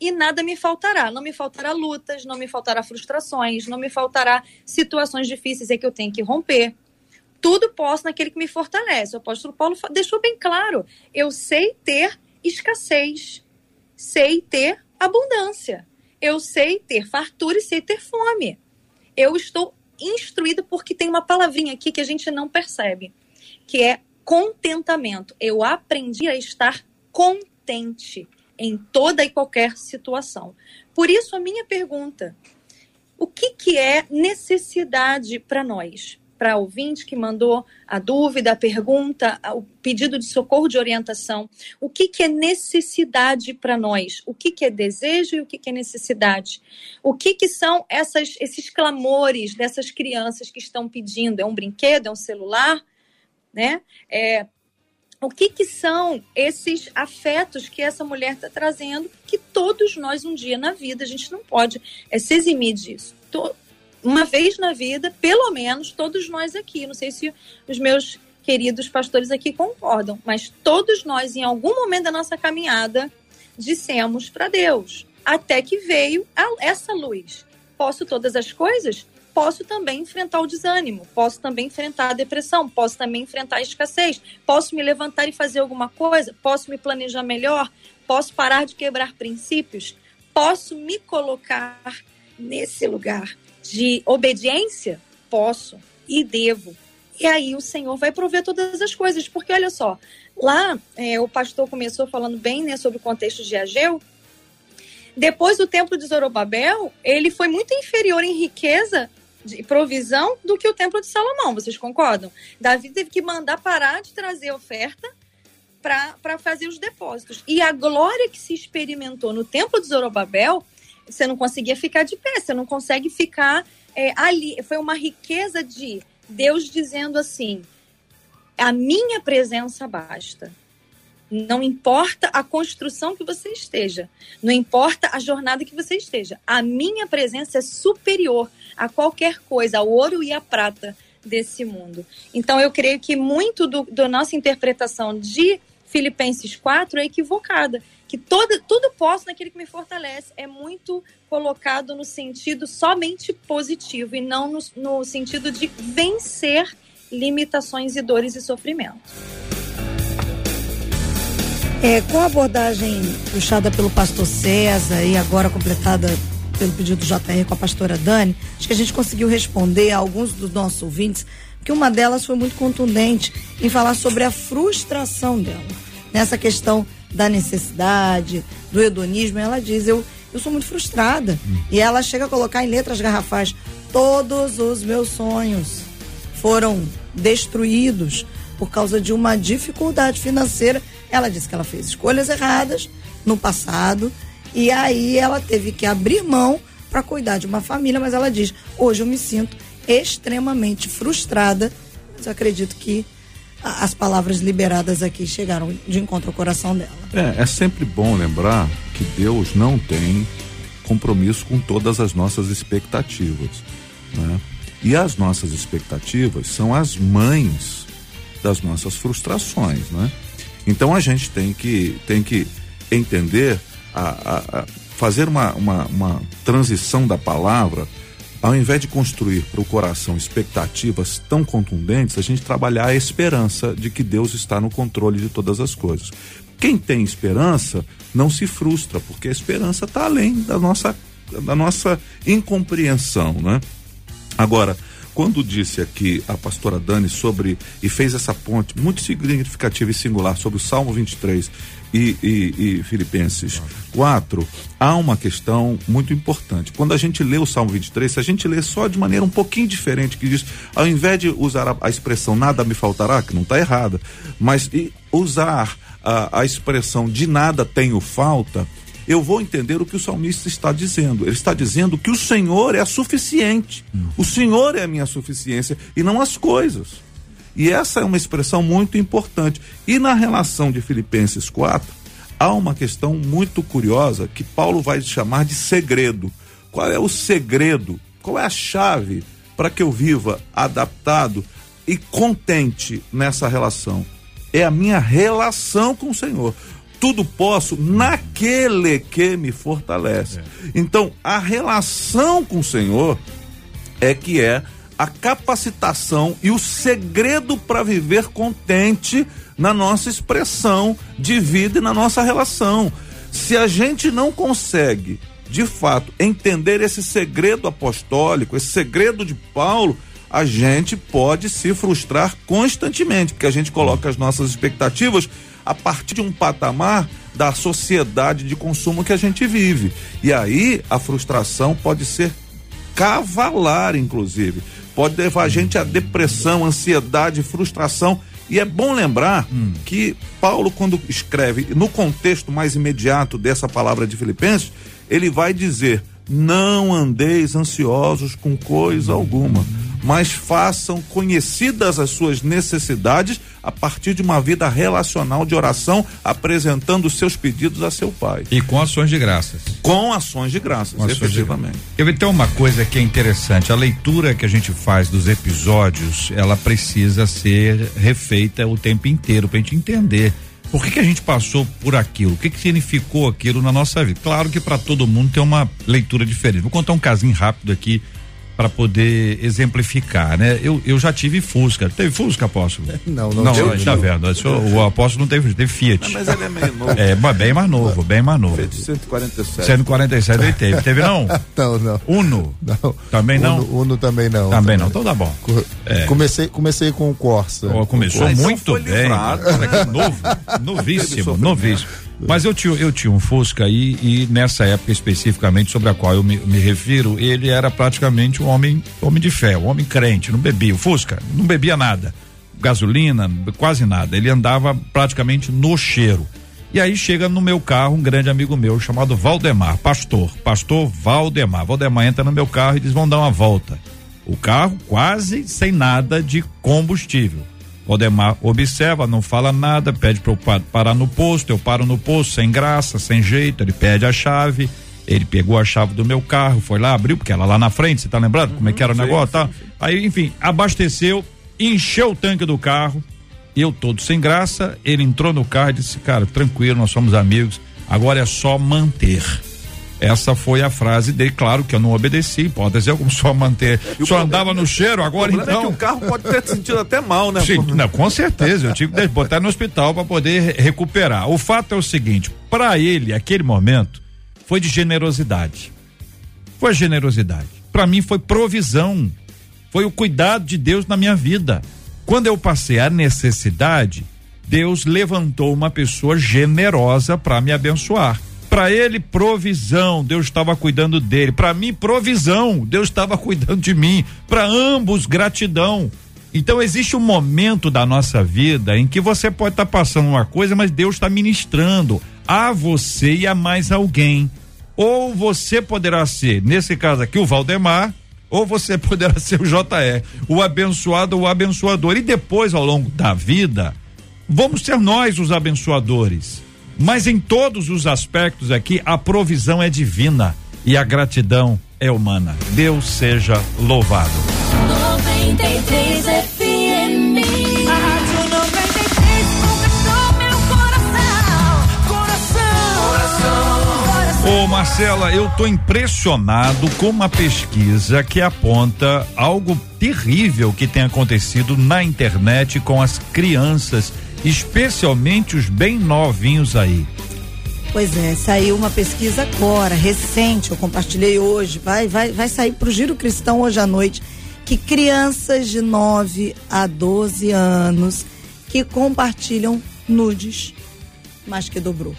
e nada me faltará. Não me faltará lutas, não me faltará frustrações, não me faltará situações difíceis em que eu tenho que romper. Tudo posso naquele que me fortalece. O apóstolo Paulo deixou bem claro. Eu sei ter escassez, sei ter abundância, eu sei ter fartura e sei ter fome. Eu estou instruído porque tem uma palavrinha aqui que a gente não percebe, que é contentamento. Eu aprendi a estar contente em toda e qualquer situação. Por isso a minha pergunta: o que, que é necessidade para nós? Para a ouvinte que mandou a dúvida, a pergunta, o pedido de socorro de orientação. O que, que é necessidade para nós? O que, que é desejo e o que, que é necessidade? O que, que são essas, esses clamores dessas crianças que estão pedindo? É um brinquedo? É um celular? Né? É, o que, que são esses afetos que essa mulher está trazendo, que todos nós um dia na vida, a gente não pode é, se eximir disso. To, uma vez na vida, pelo menos, todos nós aqui, não sei se os meus queridos pastores aqui concordam, mas todos nós, em algum momento da nossa caminhada, dissemos para Deus, até que veio a, essa luz. Posso todas as coisas? Posso também enfrentar o desânimo, posso também enfrentar a depressão, posso também enfrentar a escassez, posso me levantar e fazer alguma coisa, posso me planejar melhor, posso parar de quebrar princípios, posso me colocar nesse lugar de obediência? Posso e devo. E aí o Senhor vai prover todas as coisas, porque olha só, lá é, o pastor começou falando bem né, sobre o contexto de Ageu, depois do templo de Zorobabel, ele foi muito inferior em riqueza de provisão do que o templo de Salomão, vocês concordam? Davi teve que mandar parar de trazer oferta para fazer os depósitos. E a glória que se experimentou no templo de Zorobabel, você não conseguia ficar de pé, você não consegue ficar é, ali. Foi uma riqueza de Deus dizendo assim: A minha presença basta. Não importa a construção que você esteja, não importa a jornada que você esteja, a minha presença é superior a qualquer coisa, ao ouro e à prata desse mundo. Então, eu creio que muito do, da nossa interpretação de Filipenses 4 é equivocada. Que toda, tudo posso naquele que me fortalece. É muito colocado no sentido somente positivo e não no, no sentido de vencer limitações e dores e sofrimento. É, com a abordagem puxada pelo pastor César e agora completada pelo pedido do JR com a pastora Dani, acho que a gente conseguiu responder a alguns dos nossos ouvintes, que uma delas foi muito contundente em falar sobre a frustração dela, nessa questão da necessidade, do hedonismo. Ela diz: Eu, eu sou muito frustrada. Hum. E ela chega a colocar em letras garrafais: Todos os meus sonhos foram destruídos por causa de uma dificuldade financeira ela disse que ela fez escolhas erradas no passado e aí ela teve que abrir mão para cuidar de uma família, mas ela diz: hoje eu me sinto extremamente frustrada. Mas eu acredito que as palavras liberadas aqui chegaram de encontro ao coração dela. É, é sempre bom lembrar que Deus não tem compromisso com todas as nossas expectativas. Né? E as nossas expectativas são as mães das nossas frustrações, né? Então a gente tem que, tem que entender, a, a, a fazer uma, uma, uma transição da palavra, ao invés de construir para o coração expectativas tão contundentes, a gente trabalhar a esperança de que Deus está no controle de todas as coisas. Quem tem esperança não se frustra, porque a esperança está além da nossa, da nossa incompreensão, né? Agora, quando disse aqui a pastora Dani sobre e fez essa ponte muito significativa e singular sobre o Salmo 23 e, e, e Filipenses 4, há uma questão muito importante. Quando a gente lê o Salmo 23, se a gente lê só de maneira um pouquinho diferente, que diz, ao invés de usar a, a expressão nada me faltará, que não está errada, mas usar a, a expressão de nada tenho falta, eu vou entender o que o salmista está dizendo. Ele está dizendo que o Senhor é suficiente. O Senhor é a minha suficiência e não as coisas. E essa é uma expressão muito importante. E na relação de Filipenses 4, há uma questão muito curiosa que Paulo vai chamar de segredo. Qual é o segredo? Qual é a chave para que eu viva adaptado e contente nessa relação? É a minha relação com o Senhor tudo posso naquele que me fortalece. É. Então, a relação com o Senhor é que é a capacitação e o segredo para viver contente na nossa expressão de vida e na nossa relação. Se a gente não consegue, de fato, entender esse segredo apostólico, esse segredo de Paulo, a gente pode se frustrar constantemente, porque a gente coloca as nossas expectativas a partir de um patamar da sociedade de consumo que a gente vive. E aí a frustração pode ser cavalar, inclusive. Pode levar a gente à depressão, ansiedade, frustração. E é bom lembrar hum. que Paulo, quando escreve, no contexto mais imediato dessa palavra de Filipenses, ele vai dizer: Não andeis ansiosos com coisa alguma mas façam conhecidas as suas necessidades a partir de uma vida relacional de oração, apresentando os seus pedidos a seu Pai. E com ações de graças. Com ações de graças, com efetivamente. De... Eu então uma coisa que é interessante, a leitura que a gente faz dos episódios, ela precisa ser refeita o tempo inteiro para a gente entender por que, que a gente passou por aquilo? O que, que significou aquilo na nossa vida? Claro que para todo mundo tem uma leitura diferente. Vou contar um casinho rápido aqui para poder exemplificar, né? Eu, eu já tive Fusca. Teve Fusca, apóstolo? Não, não. Não, teve, tá vendo? O, o apóstolo não teve, teve Fiat. Não, mas ele é meio novo. É, bem mais novo, bem mais novo. Fiat 147. 147 ele teve. Teve não? não, não. Uno? Não. Também não? Uno, Uno também não. Também, também, não, então tá bom. É. Comecei, comecei com o Corsa. Oh, começou Corsa. muito bem. Novo, novíssimo, novíssimo. Mas eu tinha, eu tinha um Fusca aí e nessa época especificamente sobre a qual eu me, me, refiro, ele era praticamente um homem, homem de fé, um homem crente, não bebia. O Fusca não bebia nada, gasolina, quase nada. Ele andava praticamente no cheiro. E aí chega no meu carro um grande amigo meu chamado Valdemar, pastor, pastor Valdemar. Valdemar entra no meu carro e diz: "Vamos dar uma volta". O carro quase sem nada de combustível. Valdemar observa, não fala nada, pede para eu parar no posto, eu paro no posto, sem graça, sem jeito, ele pede a chave, ele pegou a chave do meu carro, foi lá, abriu, porque ela lá na frente, você tá lembrando uhum, como é que era o negócio, tá? Aí, enfim, abasteceu, encheu o tanque do carro, eu todo sem graça, ele entrou no carro e disse, cara, tranquilo, nós somos amigos, agora é só manter. Essa foi a frase dele, claro que eu não obedeci, pode dizer como só manter, só andava no cheiro, agora então. É que o carro pode ter sentido até mal, né? Sim, não, com certeza, eu tive que botar no hospital para poder recuperar. O fato é o seguinte, para ele, aquele momento, foi de generosidade. Foi generosidade. Para mim foi provisão. Foi o cuidado de Deus na minha vida. Quando eu passei a necessidade, Deus levantou uma pessoa generosa para me abençoar. Para ele, provisão, Deus estava cuidando dele. Para mim, provisão, Deus estava cuidando de mim. Para ambos, gratidão. Então existe um momento da nossa vida em que você pode estar tá passando uma coisa, mas Deus está ministrando a você e a mais alguém. Ou você poderá ser, nesse caso aqui, o Valdemar, ou você poderá ser o JE, o abençoado ou o abençoador. E depois, ao longo da vida, vamos ser nós os abençoadores. Mas em todos os aspectos aqui, a provisão é divina e a gratidão é humana. Deus seja louvado. 93 FM. A Rádio 93 conquistou meu coração. Coração. coração. Ô Marcela, eu tô impressionado com uma pesquisa que aponta algo terrível que tem acontecido na internet com as crianças especialmente os bem novinhos aí. Pois é, saiu uma pesquisa agora, recente, eu compartilhei hoje, vai, vai, vai sair para o Giro Cristão hoje à noite, que crianças de 9 a 12 anos que compartilham nudes, mais que dobrou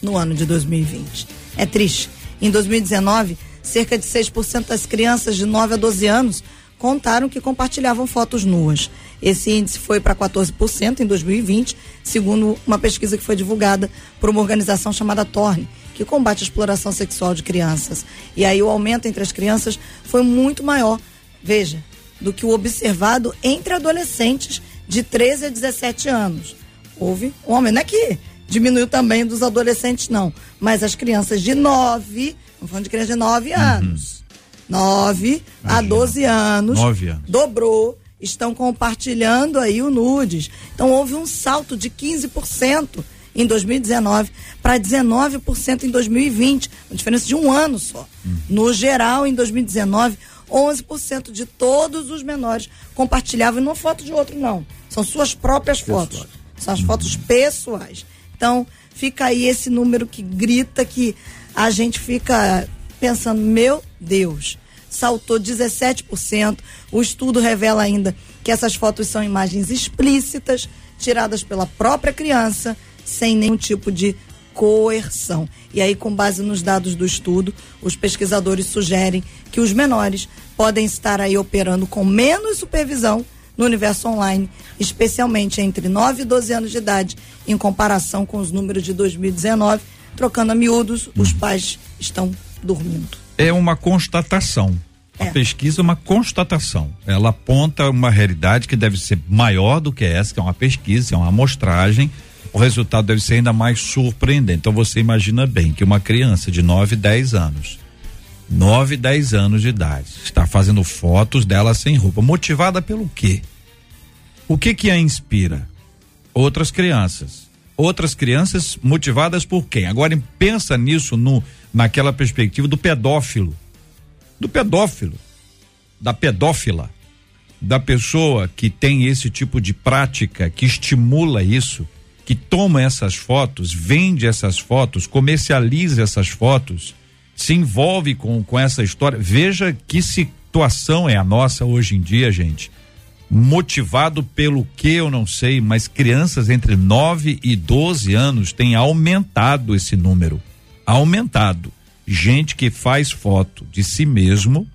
no ano de 2020. É triste. Em 2019, cerca de 6% das crianças de 9 a 12 anos contaram que compartilhavam fotos nuas. Esse índice foi para 14% em 2020, segundo uma pesquisa que foi divulgada por uma organização chamada Torne, que combate a exploração sexual de crianças. E aí o aumento entre as crianças foi muito maior, veja, do que o observado entre adolescentes de 13 a 17 anos. Houve um aumento, não é que diminuiu também dos adolescentes, não, mas as crianças de 9, vamos falando de crianças de 9 uhum. anos. 9 a 12 anos, 9 anos. Dobrou estão compartilhando aí o nudes. Então houve um salto de 15% em 2019 para 19% em 2020, uma diferença de um ano só. Uhum. No geral, em 2019, 11% de todos os menores compartilhavam não foto de outro não, são suas próprias fotos. São as uhum. fotos pessoais. Então, fica aí esse número que grita que a gente fica pensando, meu Deus, saltou 17%. O estudo revela ainda que essas fotos são imagens explícitas, tiradas pela própria criança, sem nenhum tipo de coerção. E aí, com base nos dados do estudo, os pesquisadores sugerem que os menores podem estar aí operando com menos supervisão no universo online, especialmente entre 9 e 12 anos de idade, em comparação com os números de 2019. Trocando a miúdos, os pais estão dormindo é uma constatação. A é. pesquisa é uma constatação. Ela aponta uma realidade que deve ser maior do que essa, que é uma pesquisa, é uma amostragem. O resultado deve ser ainda mais surpreendente. Então você imagina bem que uma criança de 9, 10 anos, 9, 10 anos de idade, está fazendo fotos dela sem roupa, motivada pelo quê? O que que a inspira? Outras crianças. Outras crianças motivadas por quem? Agora pensa nisso no naquela perspectiva do pedófilo. Do pedófilo, da pedófila, da pessoa que tem esse tipo de prática, que estimula isso, que toma essas fotos, vende essas fotos, comercializa essas fotos, se envolve com, com essa história. Veja que situação é a nossa hoje em dia, gente. Motivado pelo que eu não sei, mas crianças entre 9 e 12 anos têm aumentado esse número aumentado. Gente que faz foto de si mesmo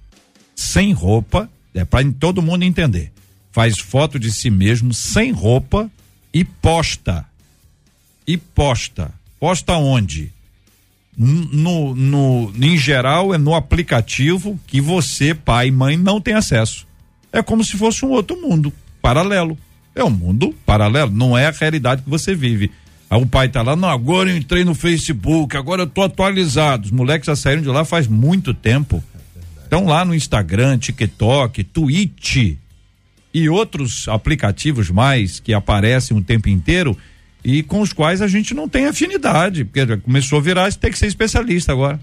sem roupa, é para todo mundo entender. Faz foto de si mesmo sem roupa e posta. E posta. Posta onde? No, no, em geral é no aplicativo que você, pai e mãe, não tem acesso. É como se fosse um outro mundo paralelo. É um mundo paralelo, não é a realidade que você vive. Aí o pai tá lá, não, agora eu entrei no Facebook, agora eu tô atualizado. Os moleques já saíram de lá faz muito tempo. Estão lá no Instagram, TikTok, Twitch e outros aplicativos mais que aparecem o tempo inteiro e com os quais a gente não tem afinidade, porque começou a virar, tem que ser especialista agora.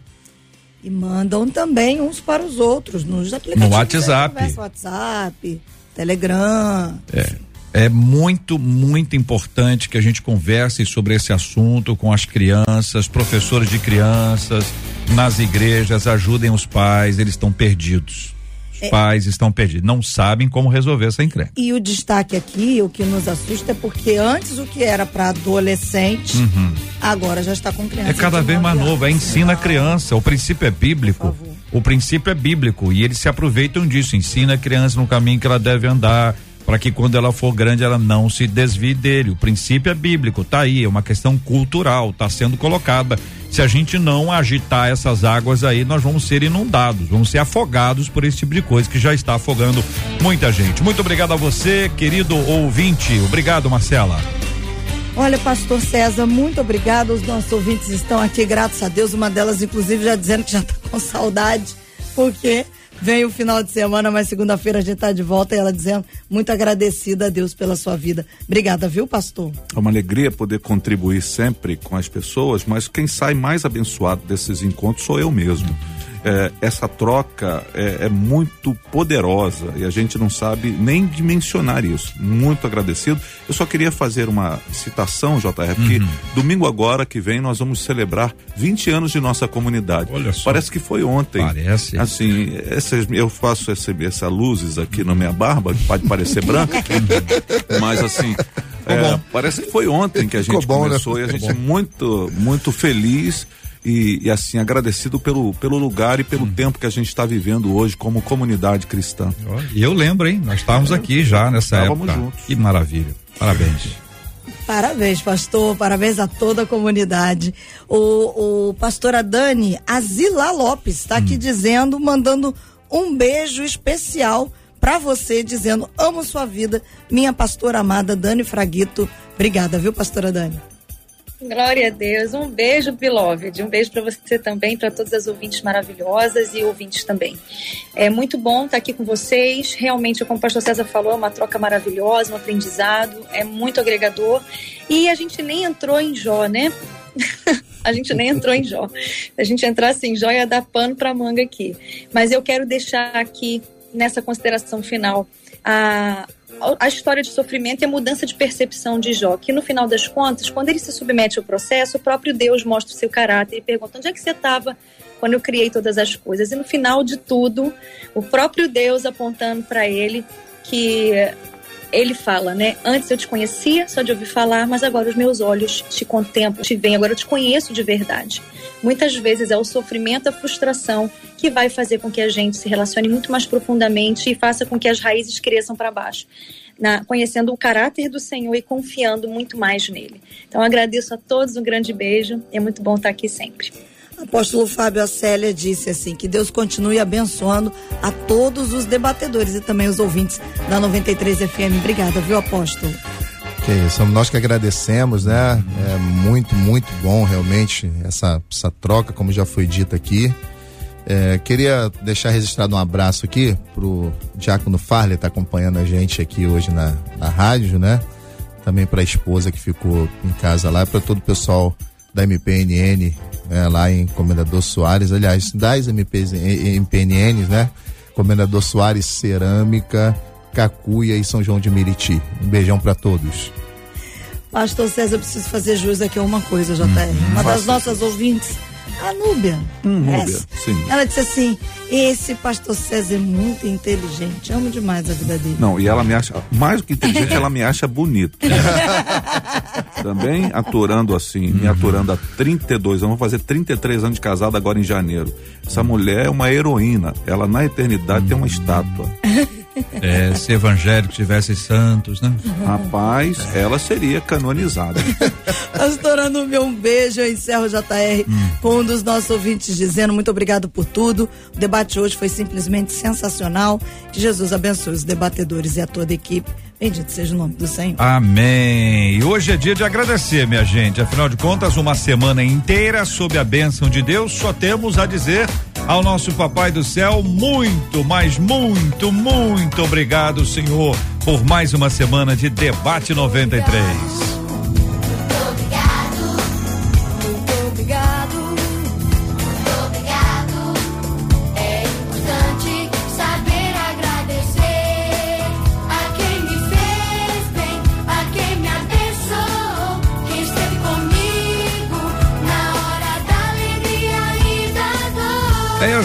E mandam também uns para os outros nos aplicativos. No WhatsApp. WhatsApp, Telegram. É. É muito, muito importante que a gente converse sobre esse assunto com as crianças, professores de crianças, nas igrejas, ajudem os pais, eles estão perdidos. Os é. pais estão perdidos, não sabem como resolver essa encrenca. E o destaque aqui, o que nos assusta é porque antes o que era para adolescente, uhum. agora já está com criança. É cada vez mais novo, é ensina a criança, o princípio é bíblico. O princípio é bíblico e eles se aproveitam disso, ensina a criança no caminho que ela deve andar para que quando ela for grande ela não se desvie dele. O princípio é bíblico, tá aí, é uma questão cultural, tá sendo colocada. Se a gente não agitar essas águas aí, nós vamos ser inundados, vamos ser afogados por esse tipo de coisa que já está afogando muita gente. Muito obrigado a você, querido ouvinte. Obrigado, Marcela. Olha, pastor César, muito obrigado. Os nossos ouvintes estão aqui, graças a Deus. Uma delas, inclusive, já dizendo que já está com saudade, porque Vem o final de semana, mas segunda-feira a gente está de volta e ela dizendo muito agradecida a Deus pela sua vida. Obrigada, viu, pastor? É uma alegria poder contribuir sempre com as pessoas, mas quem sai mais abençoado desses encontros sou eu mesmo é, essa troca é, é, muito poderosa e a gente não sabe nem dimensionar isso. Muito agradecido. Eu só queria fazer uma citação, JR, porque uhum. domingo agora que vem nós vamos celebrar 20 anos de nossa comunidade. Olha só. Parece que foi ontem. Parece. Assim, essas, eu faço essa, essa luzes aqui na minha barba, pode parecer branca, mas assim. É, parece que foi ontem que a gente bom, né? começou né? e a gente muito, muito feliz e, e, assim agradecido pelo, pelo lugar e pelo hum. tempo que a gente está vivendo hoje como comunidade cristã. E eu lembro, hein? Nós estávamos é, aqui já nessa época. Juntos. Que maravilha. Parabéns. Parabéns, pastor. Parabéns a toda a comunidade. O, o pastor Adani Azila Lopes está aqui hum. dizendo, mandando um beijo especial para você, dizendo: amo sua vida, minha pastora amada Dani Fraguito. Obrigada, viu, pastora Dani? Glória a Deus. Um beijo, Beloved. Um beijo para você também, para todas as ouvintes maravilhosas e ouvintes também. É muito bom estar aqui com vocês. Realmente, como o pastor César falou, é uma troca maravilhosa, um aprendizado, é muito agregador. E a gente nem entrou em Jó, né? a gente nem entrou em Jó. Se a gente entrasse em Jó, ia dar pano para manga aqui. Mas eu quero deixar aqui, nessa consideração final, a a história de sofrimento e a mudança de percepção de Jó, que no final das contas, quando ele se submete ao processo, o próprio Deus mostra o seu caráter e pergunta: onde é que você estava quando eu criei todas as coisas? E no final de tudo, o próprio Deus apontando para ele que ele fala, né? Antes eu te conhecia só de ouvir falar, mas agora os meus olhos te contemplam, te veem, agora eu te conheço de verdade. Muitas vezes é o sofrimento, a frustração que vai fazer com que a gente se relacione muito mais profundamente e faça com que as raízes cresçam para baixo. Na, conhecendo o caráter do Senhor e confiando muito mais nele. Então agradeço a todos um grande beijo. É muito bom estar aqui sempre. Apóstolo Fábio Acélia disse assim: que Deus continue abençoando a todos os debatedores e também os ouvintes da 93 FM. Obrigada, viu, apóstolo? Que isso, nós que agradecemos, né? É muito, muito bom realmente essa, essa troca, como já foi dito aqui. É, queria deixar registrado um abraço aqui pro Diácono Farley, tá acompanhando a gente aqui hoje na, na rádio, né? Também para a esposa que ficou em casa lá, para todo o pessoal da MPNN, né? lá em Comendador Soares, aliás, das MPs, MPNNs, né? Comendador Soares Cerâmica, Cacuia e São João de Meriti. Um beijão para todos. Pastor César, eu preciso fazer jus aqui a uma coisa, JR. Hum, uma das nossas ouvintes, a Núbia. Hum, Núbia, sim. Ela disse assim: esse pastor César é muito inteligente, amo demais a vida dele. Não, e ela me acha, mais do que inteligente, ela me acha bonito. Também aturando assim, uhum. me aturando há 32 anos, vou fazer 33 anos de casado agora em janeiro. Essa mulher é uma heroína, ela na eternidade uhum. tem uma estátua. É, se evangélico tivesse santos, né? Rapaz, ela seria canonizada. Pastora Núbia, um beijo. Eu encerro o JR hum. com um dos nossos ouvintes dizendo muito obrigado por tudo. O debate hoje foi simplesmente sensacional. Que Jesus abençoe os debatedores e a toda a equipe. Bendito seja o nome do Senhor. Amém. Hoje é dia de agradecer, minha gente. Afinal de contas, uma semana inteira sob a bênção de Deus, só temos a dizer ao nosso Papai do Céu muito, mas muito, muito obrigado, Senhor, por mais uma semana de debate 93.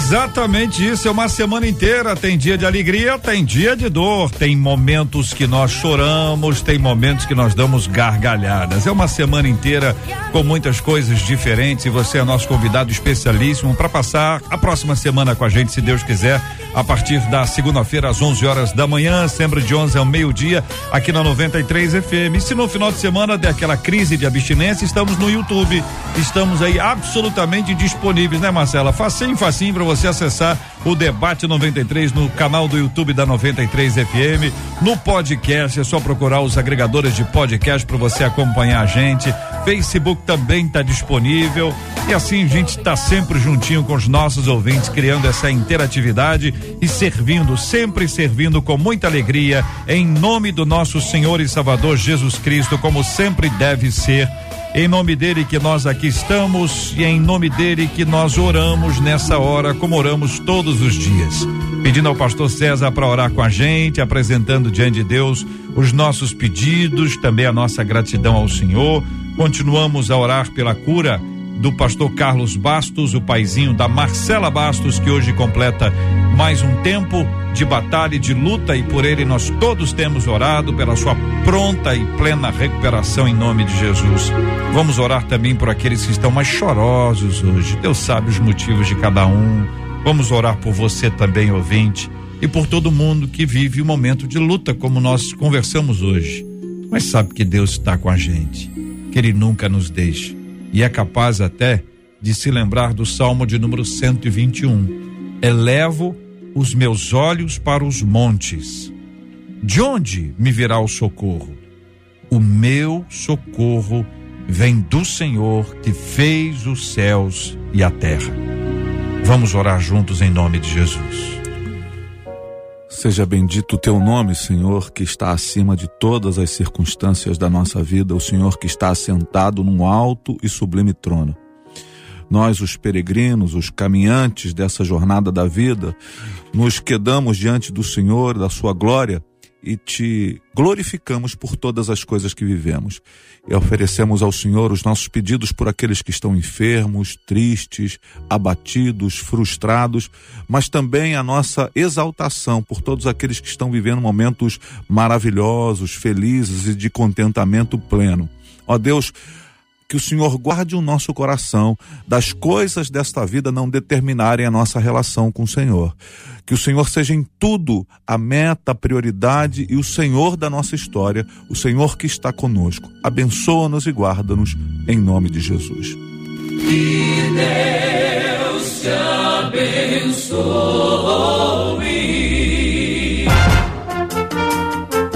Exatamente isso, é uma semana inteira. Tem dia de alegria, tem dia de dor, tem momentos que nós choramos, tem momentos que nós damos gargalhadas. É uma semana inteira com muitas coisas diferentes e você é nosso convidado especialíssimo para passar a próxima semana com a gente, se Deus quiser, a partir da segunda-feira às 11 horas da manhã, sempre de 11 ao meio-dia, aqui na 93 FM. E se no final de semana der aquela crise de abstinência, estamos no YouTube. Estamos aí absolutamente disponíveis, né, Marcela? Facinho, facinho para você acessar o Debate 93 no canal do YouTube da 93 FM. No podcast, é só procurar os agregadores de podcast para você acompanhar a gente. Facebook também está disponível. E assim a gente está sempre juntinho com os nossos ouvintes, criando essa interatividade e servindo, sempre servindo com muita alegria, em nome do nosso Senhor e Salvador Jesus Cristo, como sempre deve ser em nome dele que nós aqui estamos e em nome dele que nós oramos nessa hora, como oramos todos os dias. Pedindo ao pastor César para orar com a gente, apresentando diante de Deus os nossos pedidos, também a nossa gratidão ao Senhor. Continuamos a orar pela cura do pastor Carlos Bastos, o paizinho da Marcela Bastos, que hoje completa mais um tempo de batalha e de luta, e por ele nós todos temos orado pela sua pronta e plena recuperação em nome de Jesus. Vamos orar também por aqueles que estão mais chorosos hoje. Deus sabe os motivos de cada um. Vamos orar por você também, ouvinte, e por todo mundo que vive um momento de luta, como nós conversamos hoje. Mas sabe que Deus está com a gente, que Ele nunca nos deixa e é capaz até de se lembrar do Salmo de número 121. Elevo os meus olhos para os montes. De onde me virá o socorro? O meu socorro vem do Senhor que fez os céus e a terra. Vamos orar juntos em nome de Jesus. Seja bendito o teu nome, Senhor, que está acima de todas as circunstâncias da nossa vida, o Senhor que está assentado num alto e sublime trono. Nós, os peregrinos, os caminhantes dessa jornada da vida, nos quedamos diante do Senhor, da Sua glória, e te glorificamos por todas as coisas que vivemos. E oferecemos ao Senhor os nossos pedidos por aqueles que estão enfermos, tristes, abatidos, frustrados, mas também a nossa exaltação por todos aqueles que estão vivendo momentos maravilhosos, felizes e de contentamento pleno. Ó Deus, que o Senhor guarde o nosso coração das coisas desta vida não determinarem a nossa relação com o Senhor. Que o Senhor seja em tudo a meta, a prioridade e o Senhor da nossa história, o Senhor que está conosco. Abençoa-nos e guarda-nos em nome de Jesus. Que Deus te abençoe.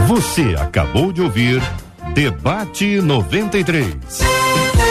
Você acabou de ouvir Debate 93.